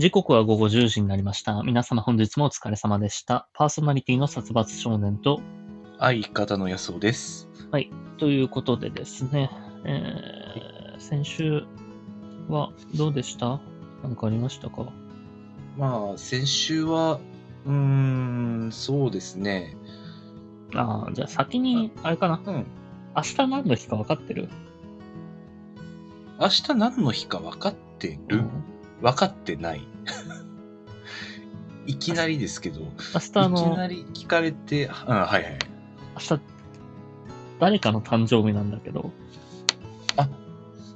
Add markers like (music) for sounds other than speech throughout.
時刻は午後10時になりました。皆様本日もお疲れ様でした。パーソナリティの殺伐少年と、相方の安尾です。ということでですね、えー、先週はどうでした？何かありましたか？まあ、先週は、うーん、そうですね。ああ、じゃあ先に、あれかな？うん。明日何の日か分かってる？明日何の日か分かってる、うん分かってない。いきなりですけど、明日あいきの、なり聞かれて、うん、はいはい。明日、誰かの誕生日なんだけど、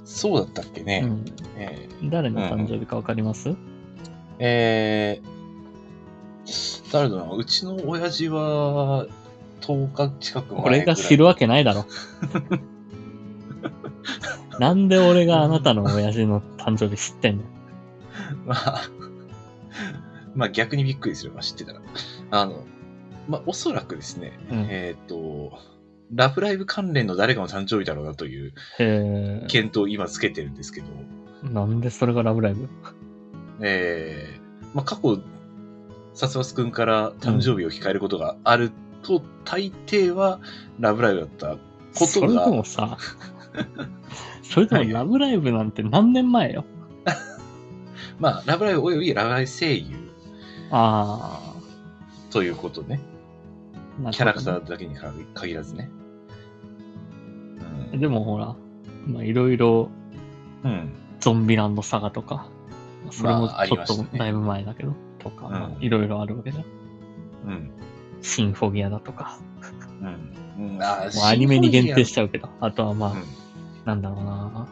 そうだったっけね。うん、え誰の誕生日か分かります、ーえー誰だろうな、うちの親父は、10日近く前ぐらい。俺が知るわけないだろ。(laughs) なんで俺があなたの親父の誕生日知ってんの？(laughs) まあ、まあ逆にびっくりするわ、知ってたら。あの、まあおそらくですね、うんえっ、と、ラブライブ関連の誰かの誕生日だろうなというへ検討を今つけてるんですけど、え。なんでそれがラブライブ？えー、まあ過去、サスバス君から誕生日を控えることがあると、大抵はラブライブだったことそれが、ともさ、(laughs) それともラブライブなんて何年前よ？まあラブライブおよびラブライブ声優あということね。ねキャラクターだけに限らずね。うん。でもほら、まあいろいろうん。ゾンビランドサガとか、それもまああちょっとだいぶ前だけど、とか、うんまあいろいろあるわけじゃん。うん。シンフォギアだとか、うん。うん、あもうアニメに限定しちちゃうけど、あとはまあ、うん。なんだろうな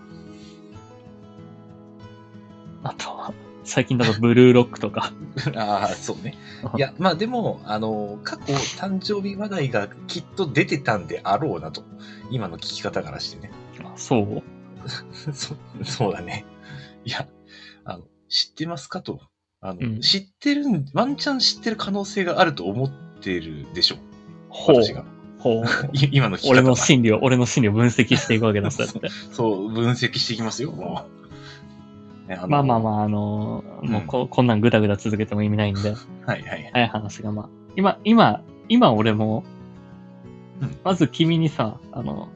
あとは、最近だとブルーロックとか。(laughs) ああ、そうね。いや、まあでも、あの、過去誕生日話題がきっと出てたんであろうなと。今の聞き方からしてね。あそう？(laughs) そそうだね。いや、あの、知ってますかと。あの、うん知ってるん、ワンチャン知ってる可能性があると思ってるでしょ。ほう私。が。ほう。(laughs) い今の聞き方俺の心理を、俺の心理を分析していくわけだ、そうやって。そう、分析していきますよ、もう。ねあのまあまあまあ、あのーもううんここんなんぐだぐだ続けても意味ないんで、(laughs) はいはい。早い話がまあ、今、今、今俺もうん、まず君にさ、あの、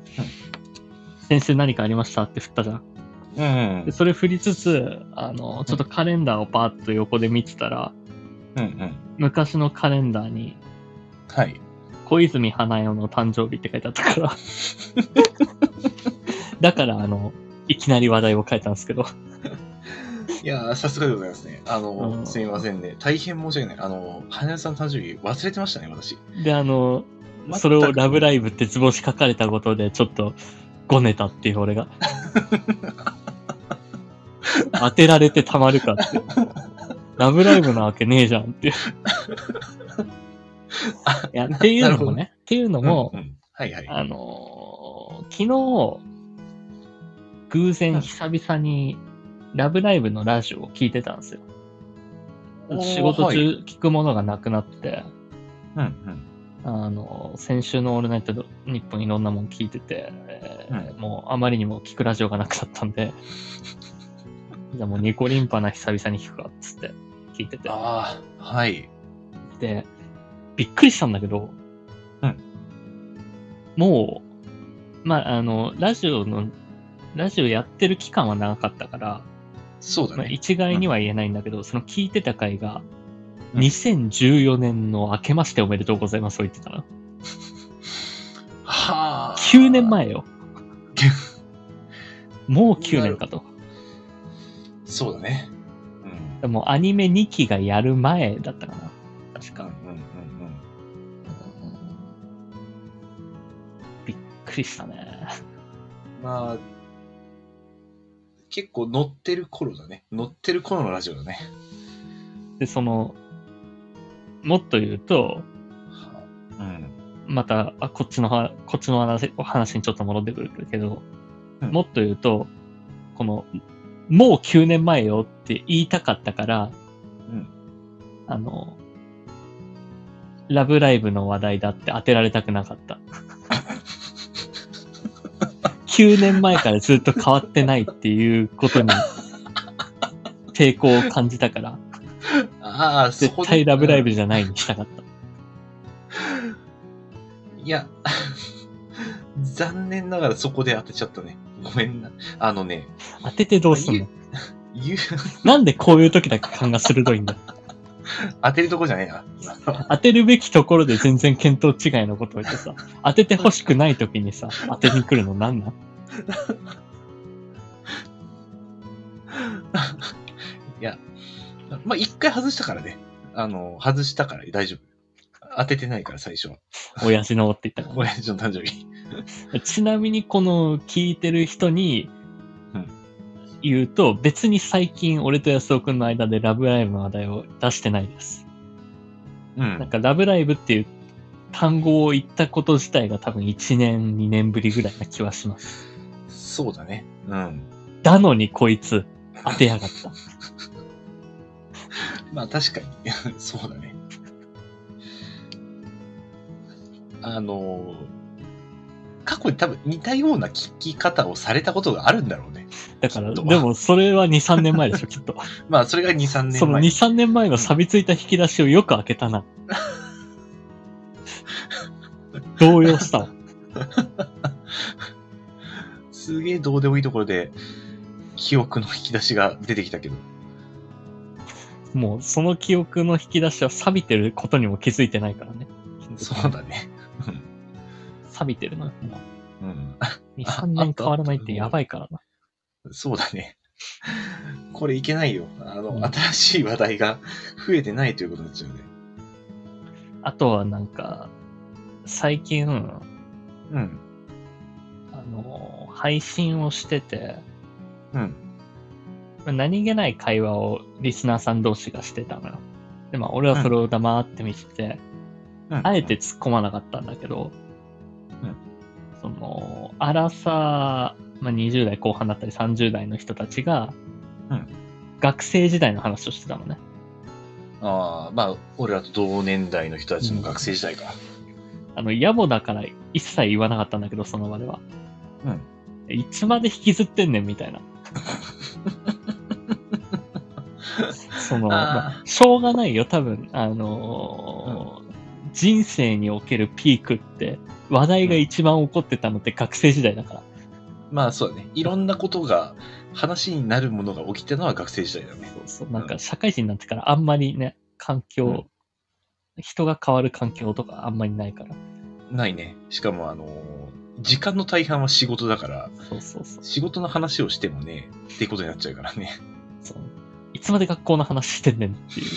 先週何かありましたって振ったじゃん。うんで、。それ振りつつ、あの、ちょっとカレンダーをパーッと横で見てたら、うんうん。昔のカレンダーに、はい。小泉花代の誕生日って書いてあったから。(laughs) だから、あの、いきなり話題を変えたんですけど。いやー、さすがでございますね。あの、うんすみませんね。大変申し訳ない。あの、花代さんの誕生日忘れてましたね、私。で、あの、それをラブライブって図星書かれたことで、ちょっと、ごねたっていう俺が。(laughs) 当てられてたまるかって。ラブライブなわけねえじゃんっていう。いや、っていうのもね、っていうのも、うんうんはいはい。あのー昨日、偶然久々にラブライブのラジオを聞いてたんですよ。仕事はい中聞くものがなくなって、うんうん。あの、先週のオールナイト日本いろんなもん聞いてて、えーもうあまりにも聞くラジオがなくなったんで、(laughs) じゃあもうニコリンパな久々に聞くかっつって聞いてて。ああ、はい。で、びっくりしたんだけど、うんもう、まあ、あの、ラジオの、ラジオやってる期間は長かったから、まあ、そうだね。一概には言えないんだけど、その聞いてた回が、うん2014年の明けましておめでとうございますを言ってたな。はあ。9年。前よ。もう9年かと。そうだね。うん。でもアニメ2期がやる前だったかな。確か。うんうんうんびっくりしたね。うん。まあ、結構乗ってる頃だね。乗ってる頃のラジオだね。で、その、もっと言うと、はあうん。また、あ、こっちのは、こっちの話、お話にちょっと戻ってくるけど、うんもっと言うと、この、もう9年前よって言いたかったから、うん。あの、ラブライブの話題だって当てられたくなかった。9年前からずっと変わってないっていうことに抵抗を感じたから、ああ、絶対ラブライブじゃないにしたかった。いや、残念ながらそこで当てちゃったね。ごめんな。あのね、当ててどうすんの？なんでこういう時だけ勘が鋭いんだ？(laughs) 当てるとこじゃねえな。(laughs) 当てるべきところで全然見当違いのことを言ってさ、当てて欲しくない時にさ、当てに来るのなんなん？(laughs) いや、まあ、一回外したからね。あの、外したから大丈夫。当ててないから、最初は。親父のって言ったか親父の誕生日。ら。ちなみにこの聞いてる人にうん言うと、別に最近俺と安尾くんの間でラブライブの話題を出してないです。うん。なんかラブライブっていう単語を言ったこと自体が多分1年、2年ぶりぐらいな気はします。そうだね。うん。だのにこいつ当てやがった。(laughs) まあ、確かに。(laughs) そうだね。あの、過去に多分似たような聞き方をされたことがあるんだろうね。だから、でもそれは2、3年前でしょ、きっと。(laughs) まあ、それが2、3年前。その2、3年前の錆びついた引き出しをよく開けたな。(laughs) 動揺したわ。すげえどうでもいいところで、記憶の引き出しが出てきたけど。もうその記憶の引き出しは錆びてることにも気づいてないからね。そうだね。錆びてるな。もうん。う2、3年変わらないってやばいからな。そうだね。(laughs) これいけないよ。あの、うん新しい話題が増えてないということになっちゃうね。あとはなんか、最近、うん。あの、配信をしてて、うん。まあ何気ない会話をリスナーさん同士がしてたのよ。で、まあ俺はそれを黙って見てて、うんあえて突っ込まなかったんだけど、うんその、アラサー、まあ、20代後半だったり30代の人たちが、うん学生時代の話をしてたのね。ああ、まあ、俺らと同年代の人たちの学生時代か。あの、野暮だから一切言わなかったんだけど、その場では。うん。いつまで引きずってんねん、みたいな。(laughs) その、まあしょうがないよ、多分。あのー人生におけるピークって、話題が一番起こってたのって学生時代だから。まあ、そうだね。いろんなことが、話になるものが起きてるのは学生時代だね。そうそう、なんか社会人になってからあんまりね、環境、うん人が変わる環境とかあんまりないから。ないね。しかも、あのー時間の大半は仕事だから、そうそうそう。仕事の話をしてもね、っていうことになっちゃうからね。そういつまで学校の話してんねんっていう、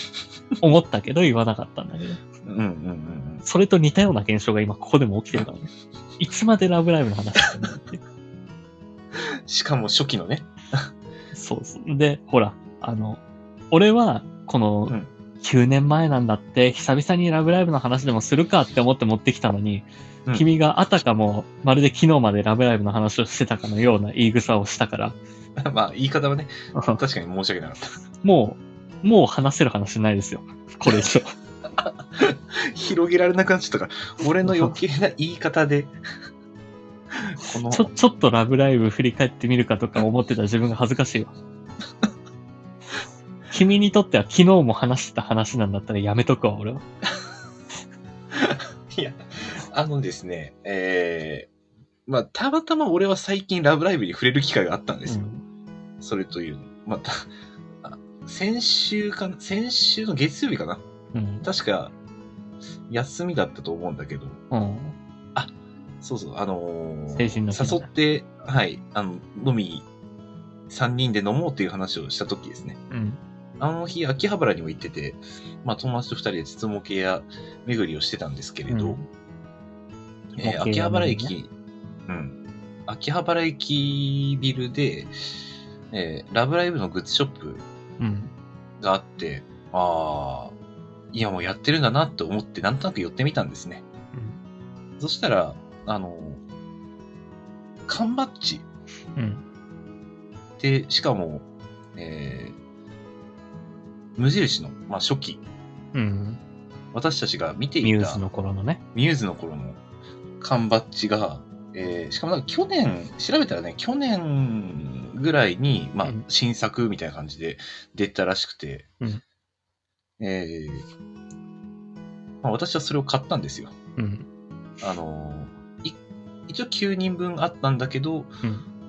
思ったけど言わなかったんだけど。うんうんうんうん。それと似たような現象が今ここでも起きてるからね。いつまでラブライブの話してんのって。しかも初期のね。そうそう。で、ほら、あの、俺は、このうん、9年前なんだって、久々にラブライブの話でもするかって思って持ってきたのに、うん君があたかも、まるで昨日までラブライブの話をしてたかのような言い草をしたから、(laughs) まあ、言い方はね、確かに申し訳なかった。もう、もう話せる話ないですよ。これ以上。(laughs) 広げられなくなっちゃったから、俺の余計な言い方で、このちょ、ちょっとラブライブ振り返ってみるかとか思ってた自分が恥ずかしいわ。(laughs) 君にとっては昨日も話してた話なんだったらやめとくわ、俺は。いや、あのですね、えー、まあ、たまたま俺は最近ラブライブに触れる機会があったんですよ。それというの。また、あ先週かな、先週の月曜日かな？うん。うん。確か、休みだったと思うんだけど、うん。そうそう、あのー誘って、はい、あの、飲み、3人で飲もうっていう話をした時ですね。うん。あの日、秋葉原にも行ってて、まあ、友達と二人で筒模型屋巡りをしてたんですけれど、うんえー秋葉原巡駅、うん。秋葉原駅ビルで、えーラブライブのグッズショップうん。があって、ああ、いやもうやってるんだなって思って、なんとなく寄ってみたんですね。そしたら、あの、缶バッジうん。で、しかも、えー無印の、まあ、初期、うん。私たちが見ていたミューズの頃のね。ミューズの頃の缶バッジが、えーしかもなんか去年、調べたらね、去年ぐらいに、まあうん、新作みたいな感じで出たらしくて、うんえーまあ、私はそれを買ったんですよ。うん。あのーい一応9人分あったんだけど、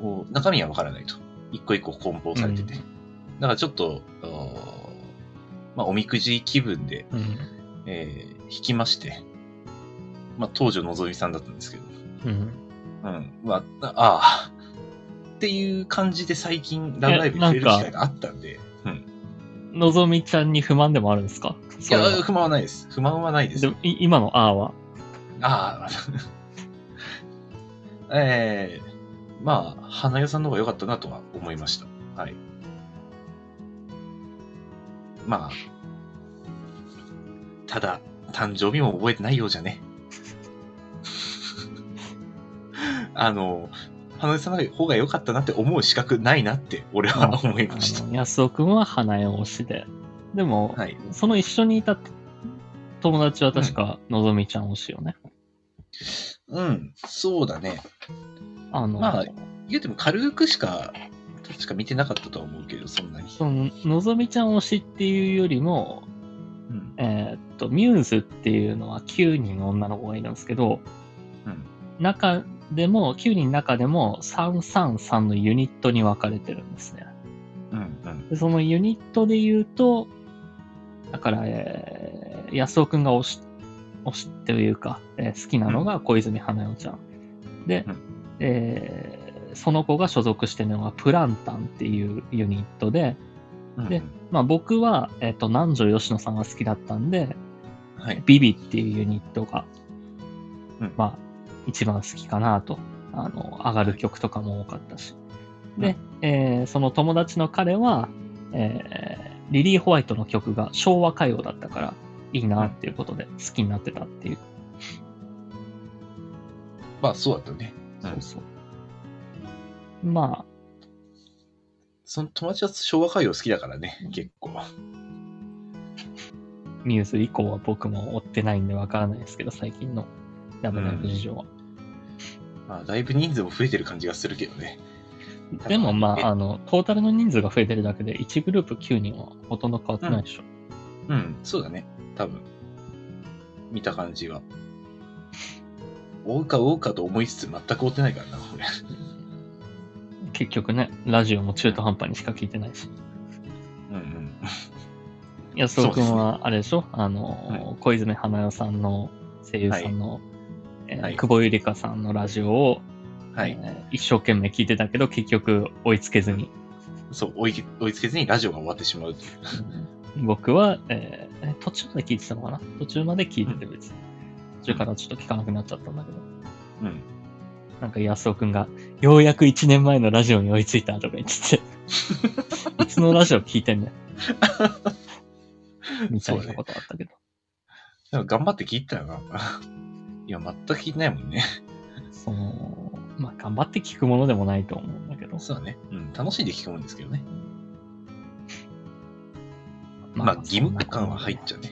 うん。中身はわからないと。一個一個梱包されてて。うんだからちょっと、あーまあ、おみくじ気分で、うん。えー引きまして、まあ、東條のぞみさんだったんですけど、うん。うん、まあ、ああ、っていう感じで最近、ラブライブに触れる機会があったんで、うん。のぞみちゃんに不満でもあるんですか？いや不満はないです。不満はないですで。今のあーは？ああ、ええまあ、花代さんの方が良かったなとは思いました。はい。まあ、ただ、誕生日も覚えてないようじゃね。(laughs) あの、花代さんの方が良かったなって思う資格ないなって、俺は思いました安尾くんは花江推しで。でも、はい。その一緒にいた友達は確かのぞみちゃん推しよね。うん、そうだね。あの、まあ言うても軽くしか、確か見てなかったとは思うけど、そんなに。そののぞみちゃん推しっていうよりも、うん。えーっと、ミューズっていうのは9人の女の子がいるんですけど、うん。中でも、9人の中でも333のユニットに分かれてるんですね。うん。うん。でそのユニットで言うと、だから、えー、安尾くんが推し、推しというか、えー好きなのが小泉花代ちゃん。で、うんえーその子が所属してるのがプランタンっていうユニットで、うん。でまあ僕は、えっ、と、南條吉野さんが好きだったんで、はい。ビビっていうユニットが、うんまあ、一番好きかなと。あの、上がる曲とかも多かったし。で、えーその友達の彼は、えーリリー・ホワイトの曲が昭和歌謡だったから、いいなっていうことで好きになってたっていう。まあ、そうだったね。そうそう。まその友達は昭和歌謡好きだからね、結構。あ、ミューズ以降は僕も追ってないんでわからないですけど、最近のラブライブ事情は。まあ、だいぶ人数も増えてる感じがするけどね。でもまえあ、あの、トータルの人数が増えてるだけで、1グループ9人はほとんど変わってないでしょ。うん、そうだね。多分。見た感じは。追うか追うかと思いつつ全く追ってないからな、俺。結局ね、ラジオも中途半端にしか聞いてないし。うんうん。安尾くんそうですは、あれでしょ？あの、小泉花代さんの声優さんの、えーはい久保ゆりかさんのラジオを、はい。えー一生懸命聞いてたけど、結局追いつけずに。そう、追い追いつけずにラジオが終わってしまう。僕は、えーえ途中まで聞いてたのかな？途中まで聞いてて別に。途中からちょっと聞かなくなっちゃったんだけど。うん。なんか安尾くんが、ようやく1年前のラジオに追いついたとか言ってて、(laughs) いつのラジオ聞いてんねん。(laughs) みたいなことあったけど。でも頑張って聞いてたよな。いや、全く聞いてないもんね。その、まあ、頑張って聞くものでもないと思うんだけど。そうだね。うん。楽しんで聞くもんですけどね。まあ、義務感は入っちゃうね。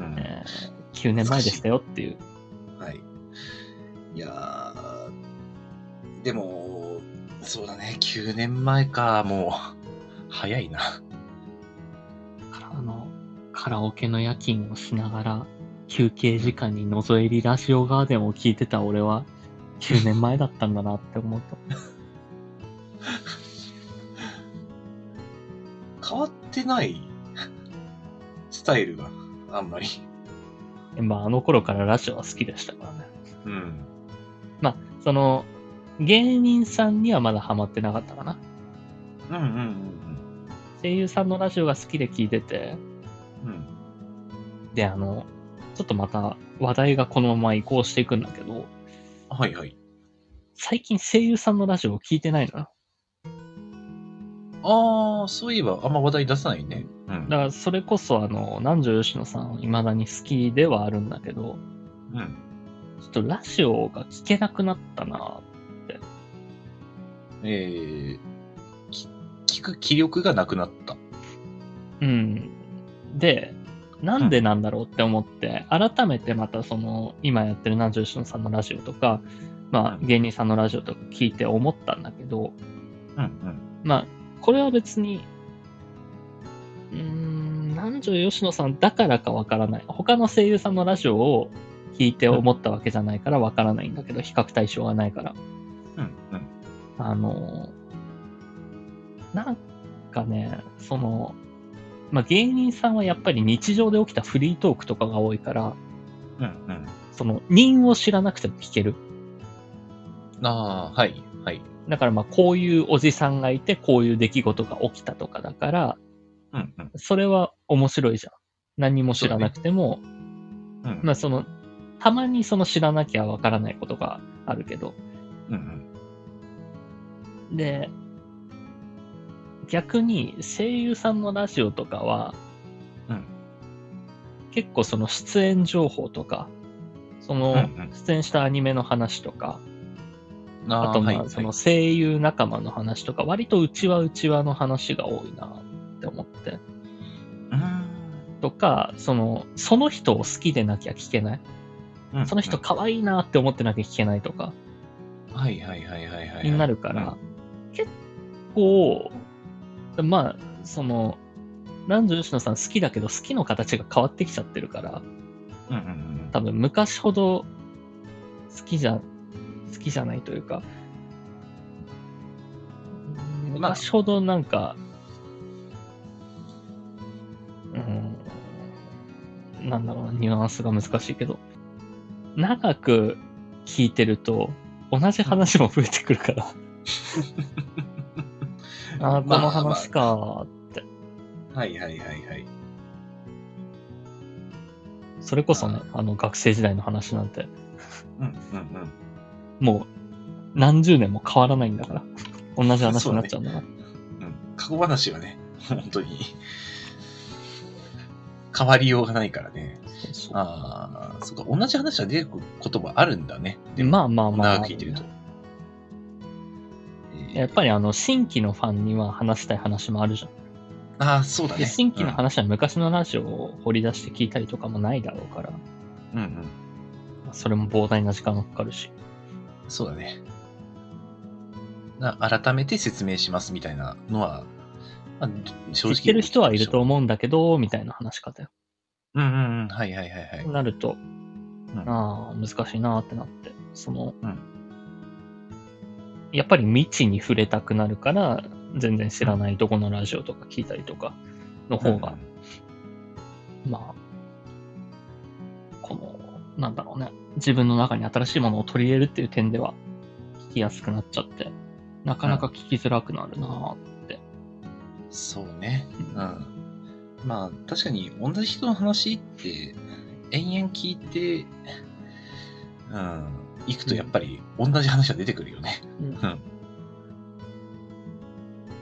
うん。えー9年前でしたよっていう。はい。いやー、でも、そうだね、9年前か、もう、早いな。からあの、カラオケの夜勤をしながら、休憩時間に覗えりラジオガーデンを聞いてた俺は、9年前だったんだなって思うと。(laughs) 変わってないスタイルがあんまり。(laughs) まあ、あの頃からラジオは好きでしたからね。うん。まあ、その、芸人さんにはまだハマってなかったかな。うんうんうん声優さんのラジオが好きで聞いてて、うん。うん。で、あの、ちょっとまた話題がこのまま移行していくんだけど、はいはい。最近声優さんのラジオを聞いてないのよ。あー、そういえばあんま話題出さないね。うん。だからそれこそあの、南條吉野さん未だに好きではあるんだけど、うん。ちょっとラジオが聞けなくなったなえー、き聞く気力がなくなった。うん。で、なんでなんだろうって思って、改めてまたその、今やってる南條吉野さんのラジオとか、まあうん芸人さんのラジオとか聞いて思ったんだけど、うんうん。まあ、これは別に、うーん、な南條吉野さんだからかわからない。他の声優さんのラジオを聞いて思ったわけじゃないからわからないんだけど、比較対象がないから。うんうん。あの、なんかね、その、まあ、芸人さんはやっぱり日常で起きたフリートークとかが多いから、うんうん。その、人を知らなくても聞ける。ああ、はい、はい。だからまあ、こういうおじさんがいて、こういう出来事が起きたとかだから、うんうん。それは面白いじゃん。何も知らなくても、うんまあその、たまにその知らなきゃわからないことがあるけど、うんうん。で、逆に声優さんのラジオとかは、うん結構その出演情報とか、そのうんうん出演したアニメの話とか、ああとまはいあその声優仲間の話とか、割とうちわうちわの話が多いなって思って。うんとか、その、その人を好きでなきゃ聞けない。うん。その人可愛いなって思ってなきゃ聞けないとか、はいはいはいはいはい。になるから、結構、まあ、その、南條吉野さん好きだけど、好きの形が変わってきちゃってるから、うんうんうん。多分昔ほど好きじゃ、好きじゃないというか、まあ昔ほどなんか、うん、なんだろうな、ニュアンスが難しいけど、長く聞いてると、同じ話も増えてくるから、あ (laughs) あ、こまあの話かーって。はいはいはいはい。それこそね、あの学生時代の話なんて、うんうんうん。もう何十年も変わらないんだから。同じ話になっちゃうんだから。うん。過去話はね、本当に、変わりようがないからね。そうそうああ、そっか、同じ話が出てくることもあるんだね。でもまあまあまあ。長く聞いてると。やっぱりあの、新規のファンには話したい話もあるじゃん。ああ、そうだでね。新規の話は昔のラジオを掘り出して聞いたりとかもないだろうから、うん。うんうん。それも膨大な時間がかかるし。そうだね。な改めて説明しますみたいなのは、まあ、正直。知ってる人はいると思うんだけど、みたいな話し方よ。うんうんうん。はいはいはいはい。なると、うんああ、難しいなーってなって、その、うんやっぱり未知に触れたくなるから、全然知らないとこのラジオとか聞いたりとかの方が、まあ、この、なんだろうね、自分の中に新しいものを取り入れるっていう点では、聞きやすくなっちゃって、なかなか聞きづらくなるなーって。そうね。うんうん。まあ、確かに同じ人の話って、延々聞いて、うん、行くとやっぱり同じ話が出てくるよね。うんうん。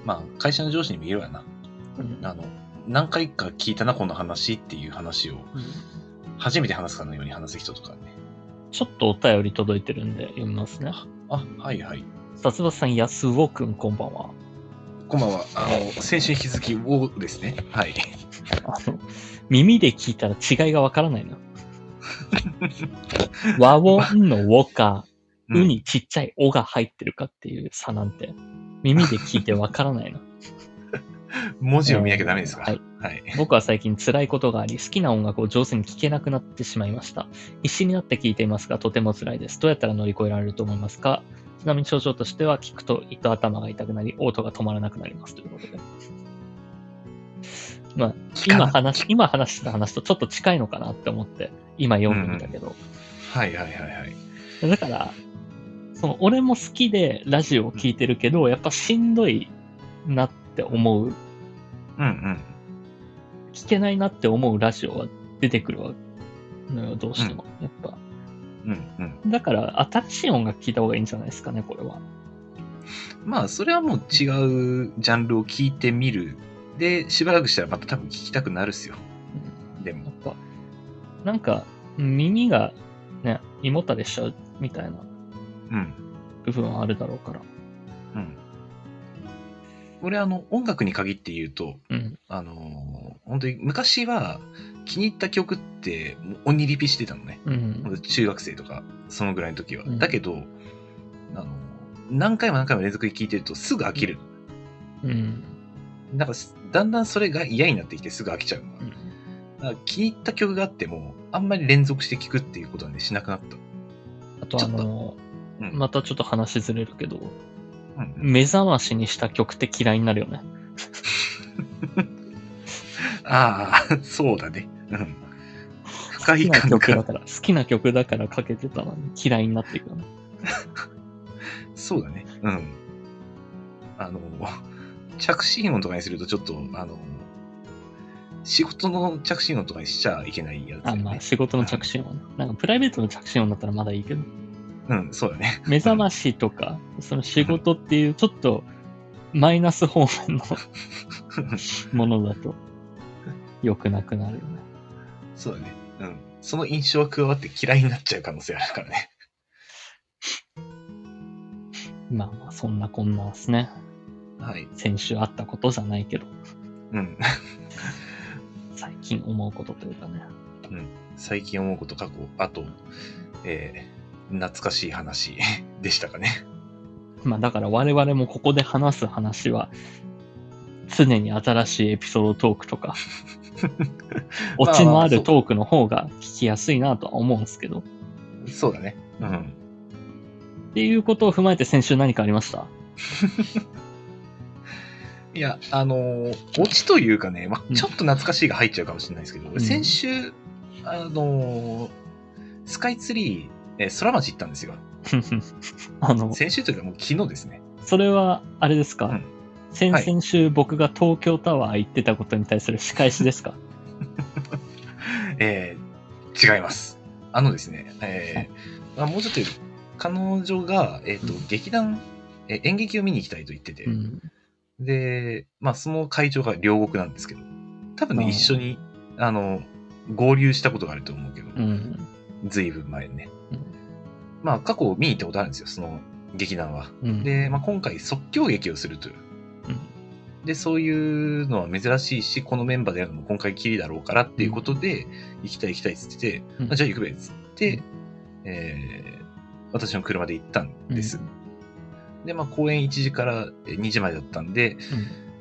まあ、会社の上司にも言えるわな。うんあの、何回か聞いたな、この話っていう話を、初めて話すかのように話す人とかね。ちょっとお便り届いてるんで読みますね。あ、はいはい。殺伐さん、安尾くん、こんばんは。こんばんは。あの、先週に引き続き、をですね。はい。あの、耳で聞いたら違いがわからないな。和音の和か、うにちっちゃいおが入ってるかっていう差なんて、耳で聞いてわからないな。文字を見なきゃダメですか？はい。はい。僕は最近辛いことがあり、好きな音楽を上手に聴けなくなってしまいました。必死になって聴いていますが、とても辛いです。どうやったら乗り越えられると思いますか？ちなみに症状としては、聞くと糸頭が痛くなり、嘔吐が止まらなくなります。ということで。まあ、今話し、今話した話とちょっと近いのかなって思って、今読んでみたけど。はいはいはいはい。だから、その、俺も好きでラジオを聞いてるけど、やっぱしんどいなって思う、うんうん。聞けないなって思うラジオは出てくるわのよ、どうしても。やっぱ。うんうん。だから、新しい音楽聞いた方がいいんじゃないですかね、これは。まあ、それはもう違うジャンルを聞いてみる。で、しばらくしたらまた多分聞きたくなるっすよ。でもやっ。ぱ、なんか、耳がね、胃もたれしちゃうみたいなうん。部分はあるだろうから。うん。俺、あの、音楽に限って言うと、うん。あのー本当に昔は気に入った曲って鬼リピしてたのね。うん。中学生とか、そのぐらいの時は。うんだけど、あの何回も何回も連続で聴いてるとすぐ飽きる。うん。なんか、だんだんそれが嫌になってきてすぐ飽きちゃうのが。うんだから気に入った曲があっても、あんまり連続して聴くっていうことはね、しなくなった。あとあの、うん。またちょっと話ずれるけど、うん目覚ましにした曲って嫌いになるよね。(laughs) ああ、そうだね。うん。不快好きな曲だから、好きな曲だからかけてたのに嫌いになっていくよね。(laughs) そうだね。うん。あの、着信音とかにするとちょっと、あの、仕事の着信音とかにしちゃいけないやつだあ、まあ仕事の着信音ね。なんかプライベートの着信音だったらまだいいけど、うん、そうだね。(laughs) 目覚ましとか、その仕事っていうちょっとマイナス方面の (laughs) ものだと良くなくなるよね。そうだね。うん。その印象が加わって嫌いになっちゃう可能性あるからね。(laughs) まあまあそんなこんなですね。はい。先週あったことじゃないけど、うん。最近思うことというかね。最近思うこと、過去、あと、えー、懐かしい話 (laughs) でしたかね。まあだから我々もここで話す話は、常に新しいエピソードトークとか、(laughs) オチのあるトークの方が聞きやすいなとは思うんですけど。そうだね。うん。っていうことを踏まえて先週何かありました？(laughs) いや、あのーオチというかね、まうんちょっと懐かしいが入っちゃうかもしれないですけど、ん先週、あのースカイツリー、えー空町行ったんですよ。(laughs) あの、先週というかもう昨日ですね。それは、あれですか、うん先はい々週僕が東京タワー行ってたことに対する仕返しですか？(laughs) えー違います。あのですね、えーまあ、もうちょっと彼女が、えっ、と、劇団、えー演劇を見に行きたいと言ってて、うん。で、まあ、その会場が両国なんですけど、多分ね、一緒に、あの、合流したことがあると思うけど、うん。ずいぶん前にね。うんまあ、過去見に行ったことあるんですよ、その劇団は。うん。で、まあ、今回即興劇をするという。うんで、そういうのは珍しいし、このメンバーでやるのも今回きりだろうからっていうことで、行きたい行きたいっつってて、うんあじゃあ行くべっつって、えー私の車で行ったんです。で、まあ、公演1時からえー2時までだったんで、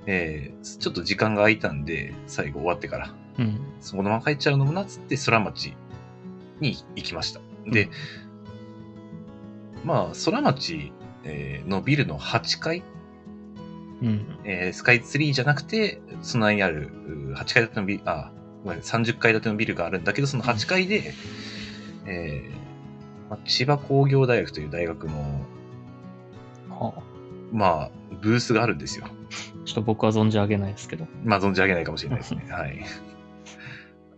えーちょっと時間が空いたんで、最後終わってから、うん。うん。そのまま帰っちゃうのもなっつって、空町に行きました。で、まあ、空町、えーのビルの8階、うん。えースカイツリーじゃなくて、その間にあるう8階建てのビル、あ、ごめん、30階建てのビルがあるんだけど、その8階で、えーまあ千葉工業大学という大学の、はあ、まあ、ブースがあるんですよ。ちょっと僕は存じ上げないですけど。まあ、存じ上げないかもしれないですね。(laughs) はい。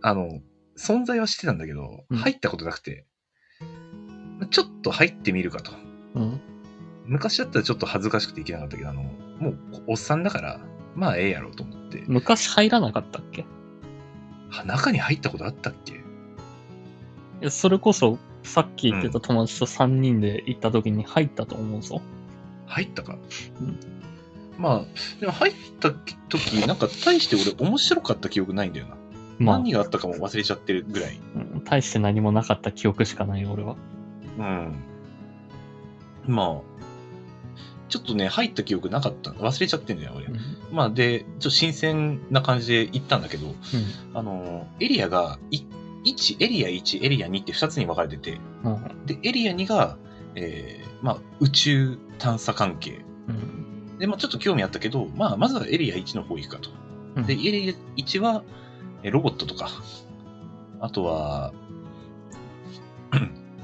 あの、存在は知ってたんだけど、うん入ったことなくて、ちょっと入ってみるかと。うん。昔だったらちょっと恥ずかしくていけなかったけど、あの、もうおっさんだから、まあええやろうと思って。昔入らなかったっけ？中に入ったことあったっけ？やそれこそ、さっき言ってた友達と3人で行った時に入ったと思うぞ。入ったか、うんまあ、でも入った時、なんか大して俺面白かった記憶ないんだよな。まあ、何があったかも忘れちゃってるぐらい。うん大して何もなかった記憶しかないよ、俺は。うん。まあ、ちょっとね、入った記憶なかった。忘れちゃってんだよ、俺。うん。まあ、で、ちょっと新鮮な感じで行ったんだけど、うんあの、エリアが、い1、エリア1、エリア2って2つに分かれてて、うんで、エリア2が、えーまあ、宇宙探査関係。うん。で、まあ、ちょっと興味あったけ do、まあ、まずはエリア1の方行くかと。うんで、エリア1は、えロボットとか、あとは、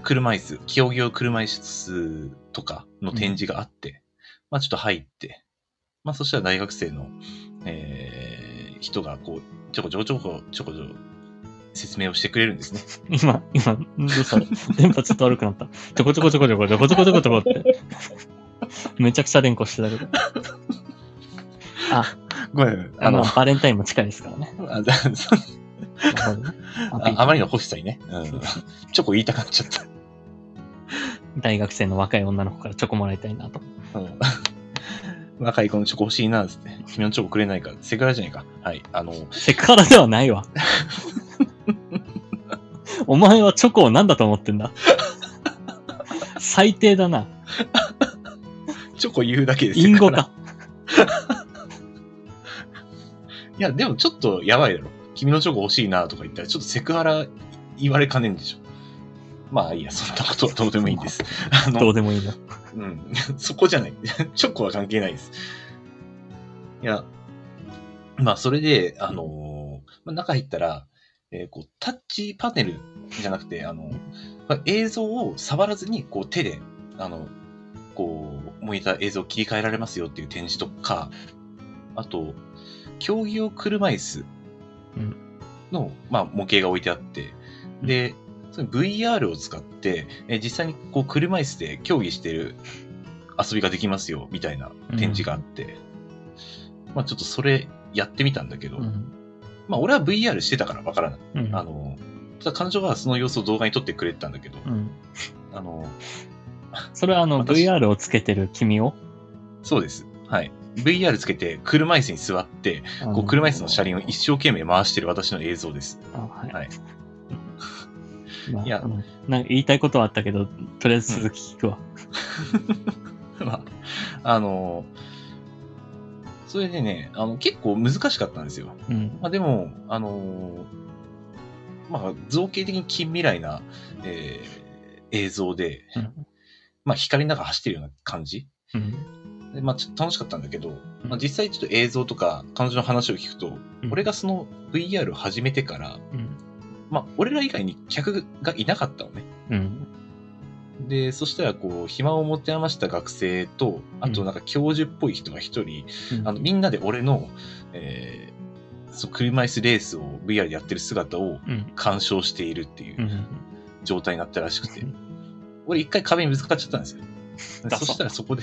車椅子、競技用車椅子とかの展示があって、まあちょっと入って、まあそしたら大学生の、えー人がこう、ちょこちょこちょこちょこちょこ説明をしてくれるんですね。今、今、どうしたの電波ちょっと悪くなった。ちょこちょこちょこちょこちょこちょこちょこちょこって。めちゃくちゃ連呼してたけど。あ、ごめん、あの、バレンタインも近いですからね。あああまりの欲しさにね、うん、チョコ言いたくなっちゃった。大学生の若い女の子からチョコもらいたいなと。うん若い子のチョコ欲しいな、つって。君のチョコくれないか。セクハラじゃないか。はい。あの、セクハラではないわ。(laughs) お前はチョコを何だと思ってんだ？最低だな。チョコ言うだけで隠語か。いや、でもちょっとやばいだろ。君のチョコ欲しいなとか言ったら、ちょっとセクハラ言われかねんでしょ。まあいいや、そんなことはどうでもいいんです。(laughs) あの、どうでもいいな。うん。そこじゃない。チョコは関係ないです。いや、まあそれで、あのーまあ、中入ったら、えーこう、タッチパネルじゃなくて、あの、まあ映像を触らずに、こう手で、あの、こう、モニター映像を切り替えられますよっていう展示とか、あと、競技用車椅子うんの、まあ、模型が置いてあって、で、その VR を使って、えー実際にこう車椅子で競技してる遊びができますよ、みたいな展示があって、まあちょっとそれやってみたんだけど、うん。まあ俺は VR してたからわからない。うん。あの、彼女はその様子を動画に撮ってくれてたんだけど、うん。あの、それはあの、私 VR をつけてる君を、そうです。はい。VR つけて車椅子に座って、こう車椅子の車輪を一生懸命回してる私の映像です。あはい。はいまあ、いやなんか言いたいことはあったけど、とりあえず続き聞くわ。(laughs) まあ、あの、それでね、あの、結構難しかったんですよ。うん。まあでも、あのまあ、造形的に近未来な、えー映像で、うんまあ光の中走ってるような感じ。うん。でまあちょっと楽しかったんだけど、うんまあ、実際ちょっと映像とか彼女の話を聞くと、うん俺がその VR を始めてから、うん。まあ俺ら以外に客がいなかったのね。うん。で、そしたらこう、暇を持て余した学生と、あとなんか教授っぽい人が一人、うんあの、みんなで俺の、えーそう車椅子レースを VR でやってる姿をうん。鑑賞しているっていううん。状態になったらしくて、俺一回壁にぶつかっちゃったんですよ。だそしたらそこで、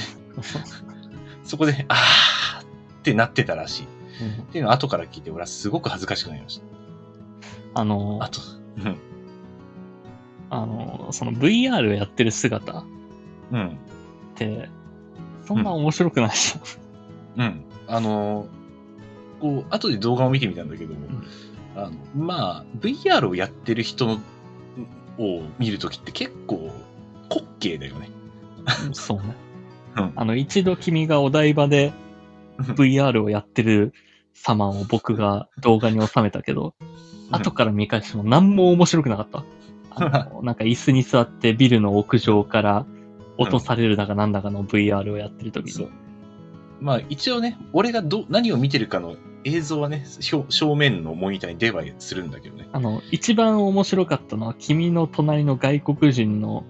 そこで、あーってなってたらしい。っていうのを後から聞いて、俺はすごく恥ずかしくなりましあのた。あ、と、うん。あの、その VR をやってる姿っうん。て、そんな面白くないでしょ。うん。あのーこう、後で動画を見てみたんだけど、んあの、まあ、VR をやってる人の、を見るときって結構、滑稽だよね。そうね。うんあの、一度君がお台場で VR をやってる様を僕が動画に収めたけど、後から見返しても何も面白くなかった。(laughs) あの、なんか椅子に座ってビルの屋上から落とされるだかなんだかの VR をやってる時に。まあ、一応ね、俺がど、何を見てるかの映像はね、正正面のモニターに出はするんだけどね。あの、一番面白かったのは君の隣の外国人の、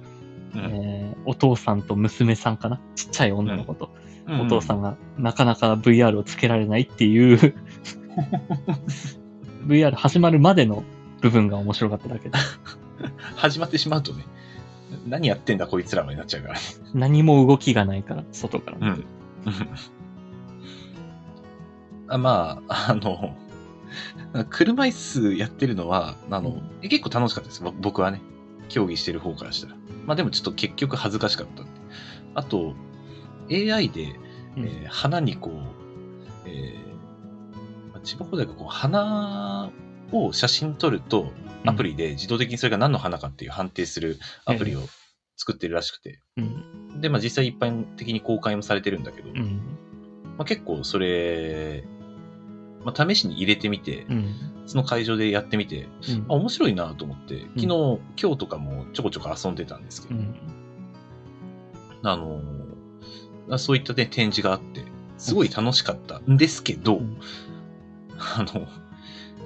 うんえーお父さんと娘さんかな？ちっちゃい女の子と、うんお父さんがなかなか VR をつけられないっていう、(laughs) VR 始まるまでの部分が面白かっただけで、(laughs) 始まってしまうとね、何やってんだこいつらはになっちゃうからね。何も動きがないから、外から見て。あまあ、あの、車椅子やってるのは、あの、結構楽しかったです。ぼ僕はね。競技してる方からしたら。まあでもちょっと結局恥ずかしかった。あと、AI で、うんえー花にこう、えーまあ千葉工大がこう、花を写真撮ると、アプリで自動的にそれが何の花かっていう判定するアプリを作ってるらしくて。うん。で、まあ実際一般的に公開もされてるんだけど、うん。まあ、結構それ、まあ、試しに入れてみて、うん。その会場でやってみて、うんあ、面白いなと思って、昨日、今日とかもちょこちょこ遊んでたんですけど、うん。あのーそういったね、展示があって、すごい楽しかったんですけど、うんあの、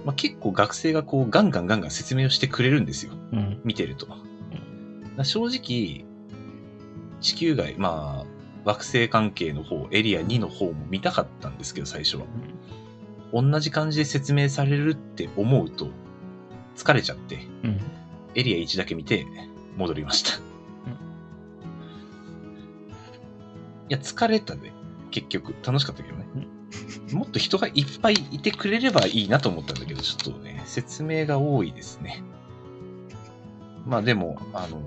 まあ、結構学生がこう、ガンガンガンガン説明をしてくれるんですよ。うん。見てると。正直、地球外、まあ、惑星関係の方、エリア2の方も見たかったんですけど、最初は。同じ感じで説明されるって思うと、疲れちゃって、うん。エリア1だけ見て、戻りました。いや、疲れたね。結局。楽しかったけどね。もっと人がいっぱいいてくれればいいなと思ったんだけど、ちょっとね、説明が多いですね。まあでも、あの、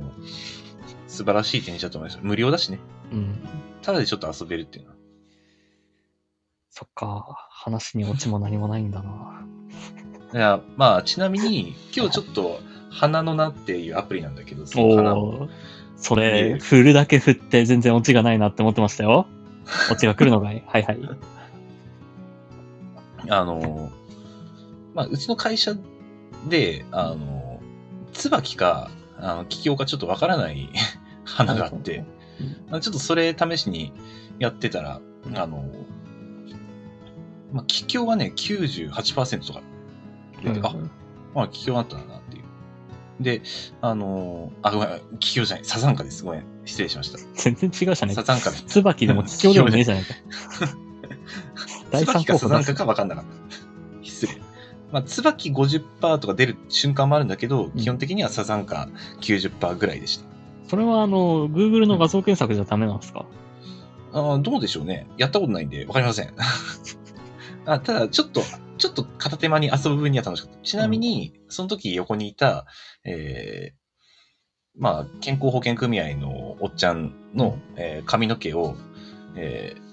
素晴らしい展示だと思います。無料だしね。うん。ただでちょっと遊べるっていうのは。そっか。話にオチも何もないんだな。いや、まあ、ちなみに、今日ちょっと、花のなっていうアプリなんだけど、その花。そえれ、え振るだけ振って全然オチがないなって思ってましたよ。(laughs) オチが来るのかい？はいはい。あの、まあ、うちの会社で、あの、椿か、あの、桔梗かちょっとわからない花があって、まあちょっとそれ試しにやってたら、あの、まあ、桔梗はね、98%とか出て、あ、まあ、桔梗あったんだなっていう。で、あのあ、ごめん、桔梗じゃない、サザンカです。ごめん、失礼しました。全然違うじゃねえか。サザンカです。椿でも桔梗でもねえじゃねえか。第 (laughs) 三椿か候補だサザンカか分かんなかった。失礼。まあ、椿50%とか出る瞬間もあるんだけど、基本的にはサザンカ90%ぐらいでした。それはあの、Google の画像検索じゃダメなんですか、ああ、どうでしょうね。やったことないんで、わかりません。あただ、ちょっと、ちょっと片手間に遊ぶ分には楽しかった。ちなみに、その時横にいた、えー、まあ、健康保険組合のおっちゃんの、えー髪の毛を、えー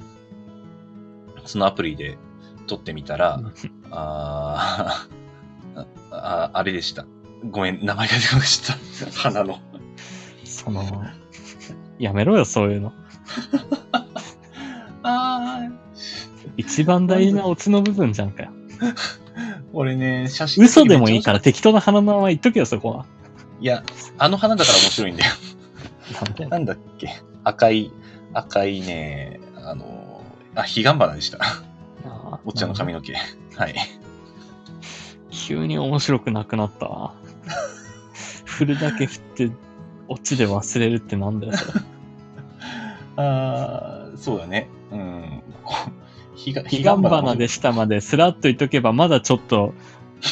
そのアプリで撮ってみたら、あー (laughs) あ、あれでした。ごめん、名前が出てこなかった。(laughs) 花の。その、やめろよ、そういうの。(laughs) ああ、一番大事なオチの部分じゃんかよ。(laughs) 俺ね、写真。嘘でもいいから適当な花の名前言っとけよ、そこは。いや、あの花だから面白いんだよ。なんだっけ？赤い、赤いね、あの、あ、彼岸花でした。あおっちゃんの髪の毛。はい。急に面白くなくなったわ。振るだけ振って、オチで忘れるってなんだよ、それ。(laughs) あーそうだね。うん。こう彼彼岸花でしたまでスラッと言っとけばまだちょっと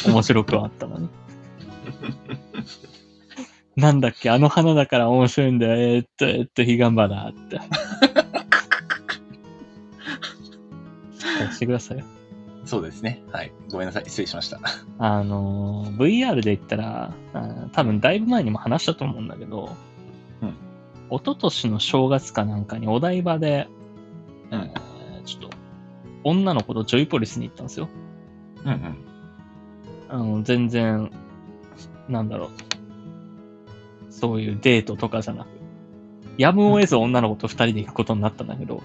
面白くはあったのに。なんだっけ、あの花だから面白いんだよ。えーっと、えーっと、彼岸花って。してくださいよ。そうですね。はい。ごめんなさい。失礼しました。あのー、VR で言ったら、多分だいぶ前にも話したと思うんだけど、うん一昨年の正月かなんかにお台場で、うんえーちょっと、女の子とジョイポリスに行ったんですよ。うんうん。あの、全然、なんだろう。そういうデートとかじゃなく、やむを得ず女の子と二人で行くことになったんだけど、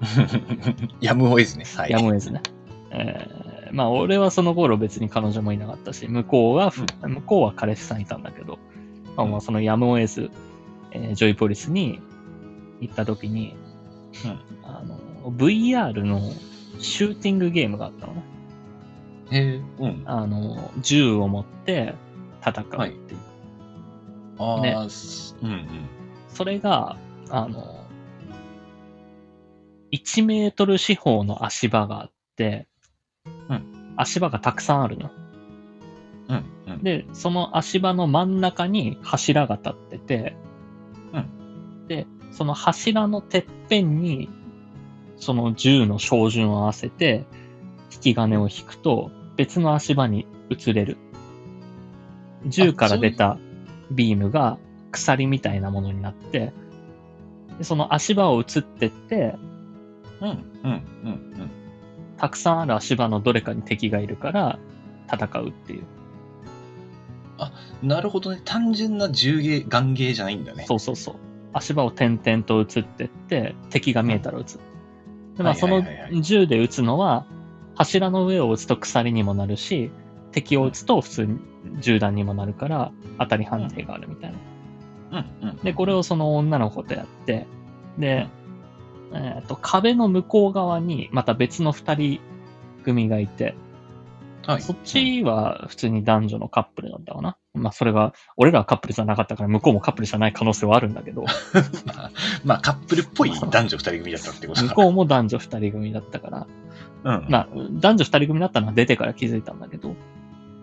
(laughs) やむを得ずね。はい。やむを得ずね。えーまあ、俺はその頃別に彼女もいなかったし、向こうはふ、向こうは彼氏さんいたんだけど、まあ、まあそのやむを得ず、えージョイポリスに行った時に、あの、VR のシューティングゲームがあったのね。へえ。うん。あの、銃を持って戦うっていう。はいああ、ねすうんうん。それが、あの、1メートル四方の足場があって、う足場がたくさんあるの。うんうん。で、その足場の真ん中に柱が立ってて、で、その柱のてっぺんに、その銃の照準を合わせて、引き金を引くと、別の足場に移れる。銃から出たビームが鎖みたいなものになって、でその足場を移ってって、うんうんうんうん。たくさんある足場のどれかに敵がいるから戦うっていう。なるほどね。単純な銃芸、ガンゲーじゃないんだね。そうそうそう。足場を点々と移ってって、敵が見えたら撃つ。で、まあ、はいその銃で撃つのは、柱の上を撃つと鎖にもなるし、敵を撃つと普通に銃弾にもなるから、当たり判定があるみたいな。うんうん。で、これをその女の子とやって、で、えっ、と、壁の向こう側にまた別の二人組がいて、はい。そっちは普通に男女のカップルだったかな。まあそれが、俺らはカップルじゃなかったから向こうもカップルじゃない可能性はあるんだけど、まあ、まあ、カップルっぽい男女二人組だったってことだ向こうも男女二人組だったから、うん。まあ男女二人組だったのは出てから気づいたんだけど、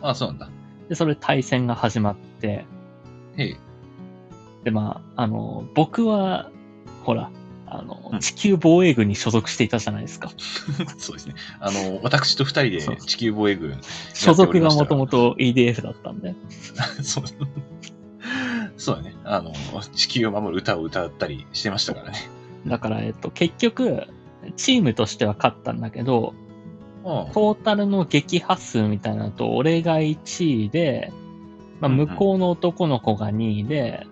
あ、そうなんだ。で、それで対戦が始まって、へえ。で、まあ、あの、僕は、ほら、あのう、ん地球防衛軍に所属していたじゃないですか。(laughs) そうですね。あの、私と二人で地球防衛軍。所属がもともと EDF だったんで。(laughs) そう。そうだね。あの、地球を守る歌を歌ったりしてましたからね。だから、えっと、結局、チームとしては勝ったんだけど、あトータルの撃破数みたいなのと、俺が1位で、まあ、うんうん向こうの男の子が2位で、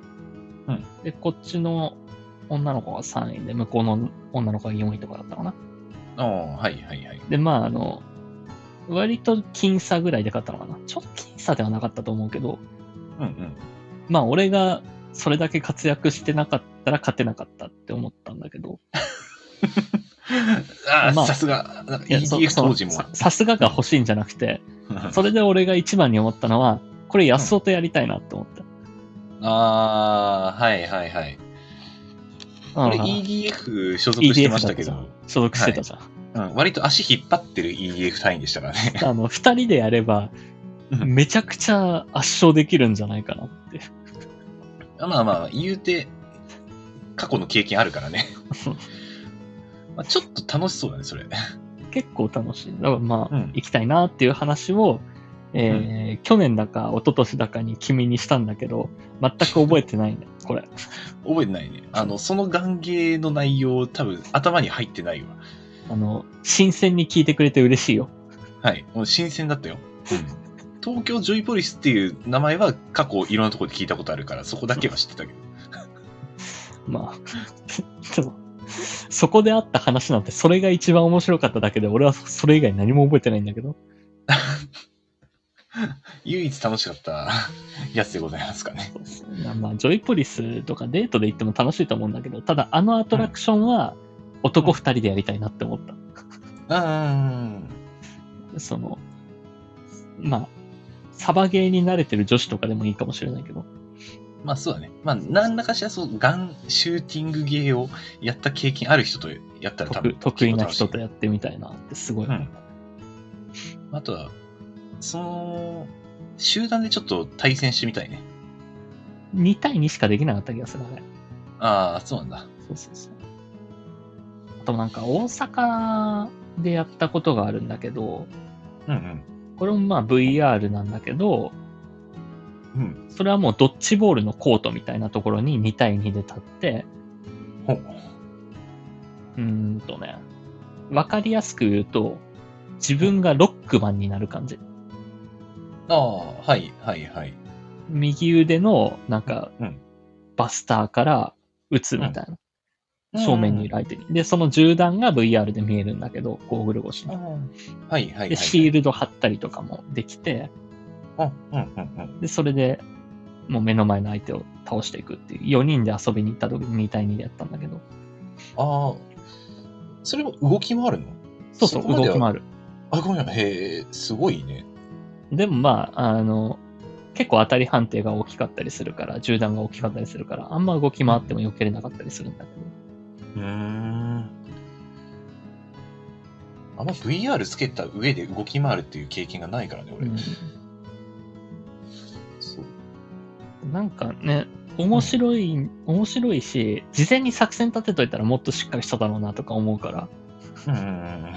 うんで、こっちの女の子が3位で、向こうの女の子が4位とかだったかな。あ、はいはいはい。で、まあ、あの、割と僅差ぐらいで勝ったのかな。ちょっと僅差ではなかったと思うけど、うんうん。まあ俺がそれだけ活躍してなかったら勝てなかったって思ったんだけど、(laughs) ああ、まあさすが。EDF そ当時も。ささすがが欲しいんじゃなくて、(laughs) それで俺が一番に思ったのは、これ安尾とやりたいなって思った。ああ、はいはいはい。俺ああ EDF 所属してましたけど、所属してたじゃん。うん、割と足引っ張ってる EDF 隊員でしたからね。(laughs) あの、二人でやれば、うんめちゃくちゃ圧勝できるんじゃないかなって。まあまあ、言うて、過去の経験あるからね。(laughs) まあ、ちょっと楽しそうだね、それ。結構楽しい。だからまあ、うん行きたいなっていう話を、えー去年だか一昨年だかに君にしたんだけど、全く覚えてないね、これ。覚えてないね。あの、その願芸の内容、多分頭に入ってないわ。あの、新鮮に聞いてくれて嬉しいよ。はい。もう新鮮だったよ。東京ジョイポリスっていう名前は過去いろんなところで聞いたことあるから、そこだけは知ってたけど。(laughs) まあ、でもそこであった話なんて、それが一番面白かっただけで、俺はそれ以外何も覚えてないんだけど。(laughs) (laughs) 唯一楽しかった (laughs) やつでございますかね。まあ、ジョイポリスとかデートで行っても楽しいと思うんだけど、ただあのアトラクションは男二人でやりたいなって思った。うん。その、まあ、サバゲーに慣れてる女子とかでもいいかもしれないけど、まあそうだね。まあ何らかしらそう、ガンシューティングゲーをやった経験ある人とやったら多分得得意な人とややってみたいなってすごい思った。あとは、その、集団でちょっと対戦してみたいね。2対2しかできなかった気がするね。ああ、そうなんだ。そうそうそう。あとなんか大阪でやったことがあるんだけど、うんこれもまあ VR なんだけど、うん。うん。それはもうドッジボールのコートみたいなところに2対2で立って、ほう。うーんとね、わかりやすく言うと、自分がロックマンになる感じ。ああ、はい、はい、はい。右腕のなんかうん、バスターから撃つみたいな。うん正面にいる相手に。で、その銃弾が VR で見えるんだけど、ゴーグル越しに。はい、はい、はい。で、シールド貼ったりとかもできて、うん、うん、うん、うん。で、それで、もう目の前の相手を倒していくっていう、4人で遊びに行った時に2対2でやったんだけど、ああ、それも動きもあるの？そうそう、動きもある。あ、ごめん、へえ、すごいね。でもまあ、あの、結構当たり判定が大きかったりするから、銃弾が大きかったりするから、あんま動き回っても避けれなかったりするんだけど。うーん。あんま VR つけた上で動き回るっていう経験がないからね、俺。うんそう。なんかね、面白い、面白いし、事前に作戦立てといたらもっとしっかりしただろうなとか思うから、うんうんうんうん。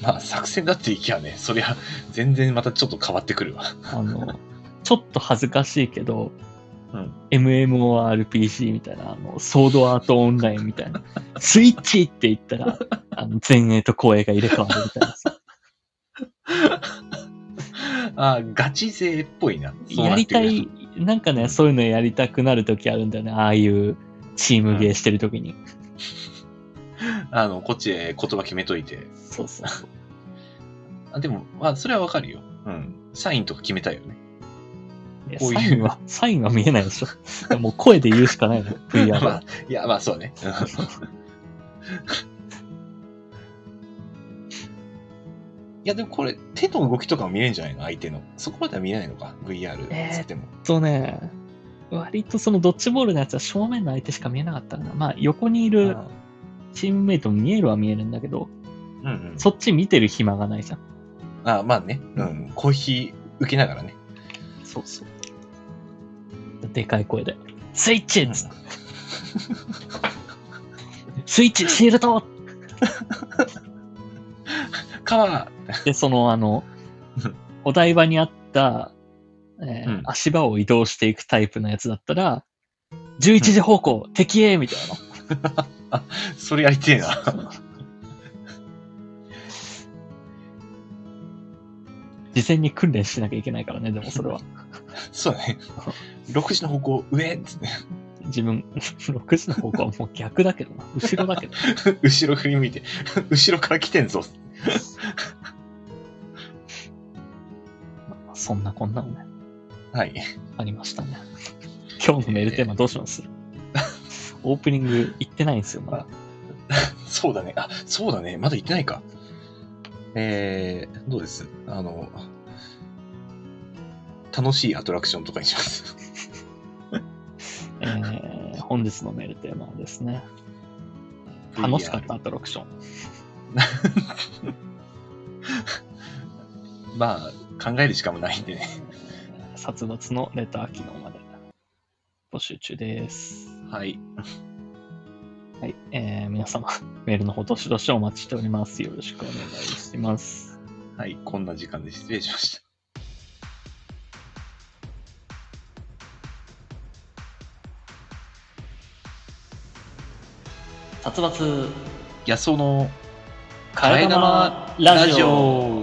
まあ、作戦だっていきゃね、そりゃ、全然またちょっと変わってくるわ。あの、ちょっと恥ずかしいけど、うん。MMORPG みたいな、あの、ソードアートオンラインみたいな、スイッチって言ったら、あの、前衛と後衛が入れ替わるみたいなさ。(laughs) あガチ勢っぽいな。やりたい、なんかね、そういうのやりたくなるときあるんだよね。ああいうチームゲーしてるときに。あの、こっちで言葉決めといて。そうそうそう。あでも、まあ、それはわかるよ。うん。サインとか決めたいよね。いやこういうサインは、サインは見えないでしょ。もう声で言うしかないの、VR (laughs) まはあ。、いや、まあ、そうね。うんいや、でもこれ、手の動きとかも見れるんじゃないの？相手の。そこまでは見れないのか ?VR つっても。とね、割とそのドッジボールのやつは正面の相手しか見えなかったかな。まあ、横にいるあチームメイトも見えるは見えるんだけど、うんうん。そっち見てる暇がないじゃん。あまあね。うん。コーヒー受けながらね。そうそう。でかい声で、スイッチ (laughs) スイッチシールドカバで、その、あのうん、お台場にあった、えーうん足場を移動していくタイプのやつだったら、11時方向、敵へみたいな。(laughs) ー (laughs) それやりてえな。(laughs) 事前に訓練しなきゃいけないからね、でもそれは。(laughs) そうだね。6時の方向、上っつって。自分、6時の方向はもう逆だけどな。後ろだけど。後ろ振り向いて、後ろから来てんぞ。まあそんなこんなもね、はい。ありましたね。今日のメールテーマどうします、オープニング行ってないんですよ、まだ。(laughs) そうだね。あ、そうだね。まだ行ってないか。えー、どうです？あの、楽しいアトラクションとかにします。(laughs) えー、本日のメールテーマはですね、楽しかったアトラクション。(laughs) まあ、考える時間もないんでね。殺伐のレター機能まで募集中です。はい。(laughs) はい。えー、皆様、(laughs) メールの方、どしどしお待ちしております。よろしくお願いします。はい。こんな時間で失礼しました。殺伐、野草の替え玉ラジオ。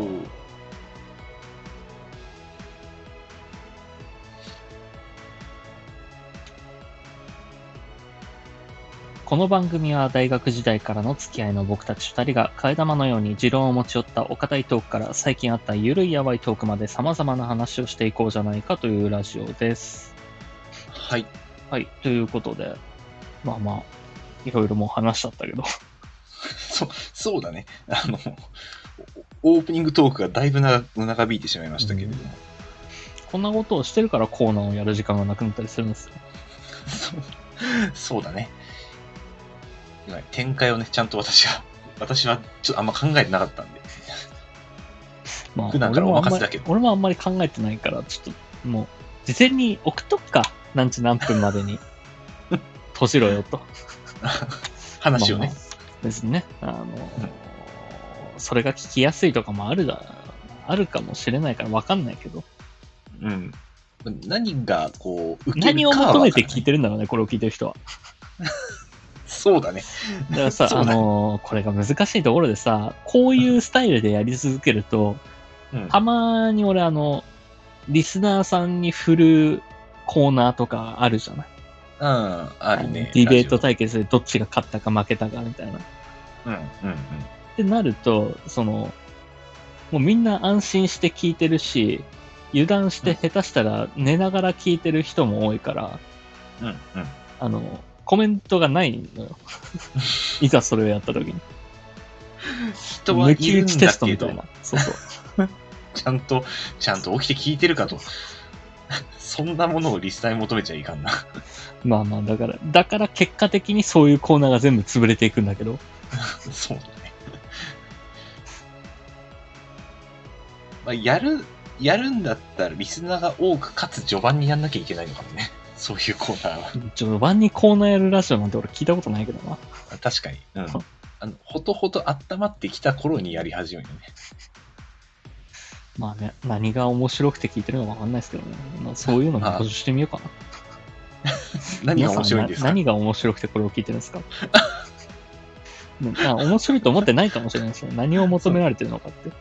の番組は大学時代からの付き合いの僕たち二人が替え玉のように持論を持ち寄ったお堅いトークから最近あったゆるいやばいトークまで様々な話をしていこうじゃないかというラジオです。はい。はい。ということで、まあまあ、いろいろもう話しちゃったけど、(laughs) そ、そうだね。あの、オオープニングトークがだいぶ長長引いてしまいましたけれども。こんなことをしてるからコーナーをやる時間がなくなったりするんですよ。(laughs) (laughs) そうだね。今展開をね、ちゃんと私は、私はちょっとあんま考えてなかったんで。まあ、普段から俺もあんまりお任せだけど俺もあんまり考えてないから、ちょっともう、事前に送っとくか。何時何分までに。(laughs) 閉じろよと。話をねまあ。まあ別にね、あのそれが聞きやすいとかもあるだ、あるかもしれないから分かんないけど、うん。何がこう、受け何を求めて聞いてるんだろうね、これを聞いてる人は。(laughs) そうだね。だからさ、(laughs) あのこれが難しいところでさ、こういうスタイルでやり続けると、うん。たまに俺あの、リスナーさんに振るコーナーとかあるじゃない？うん、あるね。ディベートラ対決でどっちが勝ったか負けたかみたいな。うん、うん、うん。てなると、その、もうみんな安心して聞いてるし、油断して下手したら寝ながら聞いてる人も多いから、うん、うん。あの、コメントがないのよ。(laughs) いざそれをやった時に。人はい抜き打ちテストみたい、な。そうそう。(laughs) ちゃんと、ちゃんと起きて聞いてるかと。(laughs) そんなものをリスナーに求めちゃいかんな。まあまあ、だから、だから結果的にそういうコーナーが全部潰れていくんだけど、そうだね。まあ、やる、やるんだったらリスナーが多く、かつ序盤にやんなきゃいけないのかもね。そういうコーナーは。序盤にコーナーやるラジオなんて俺聞いたことないけどな。確かに。うん。あの、ほとほと温まってきた頃にやり始めるね。まあね、何が面白くて聞いてるのかわかんないですけどね。まあ、そういうのも募集してみようかな。(laughs) 何が面白いんですか？何が面白くてこれを聞いてるんですか？(laughs) ねまあ面白いと思ってないかもしれないですよ。何を求められてるのかって。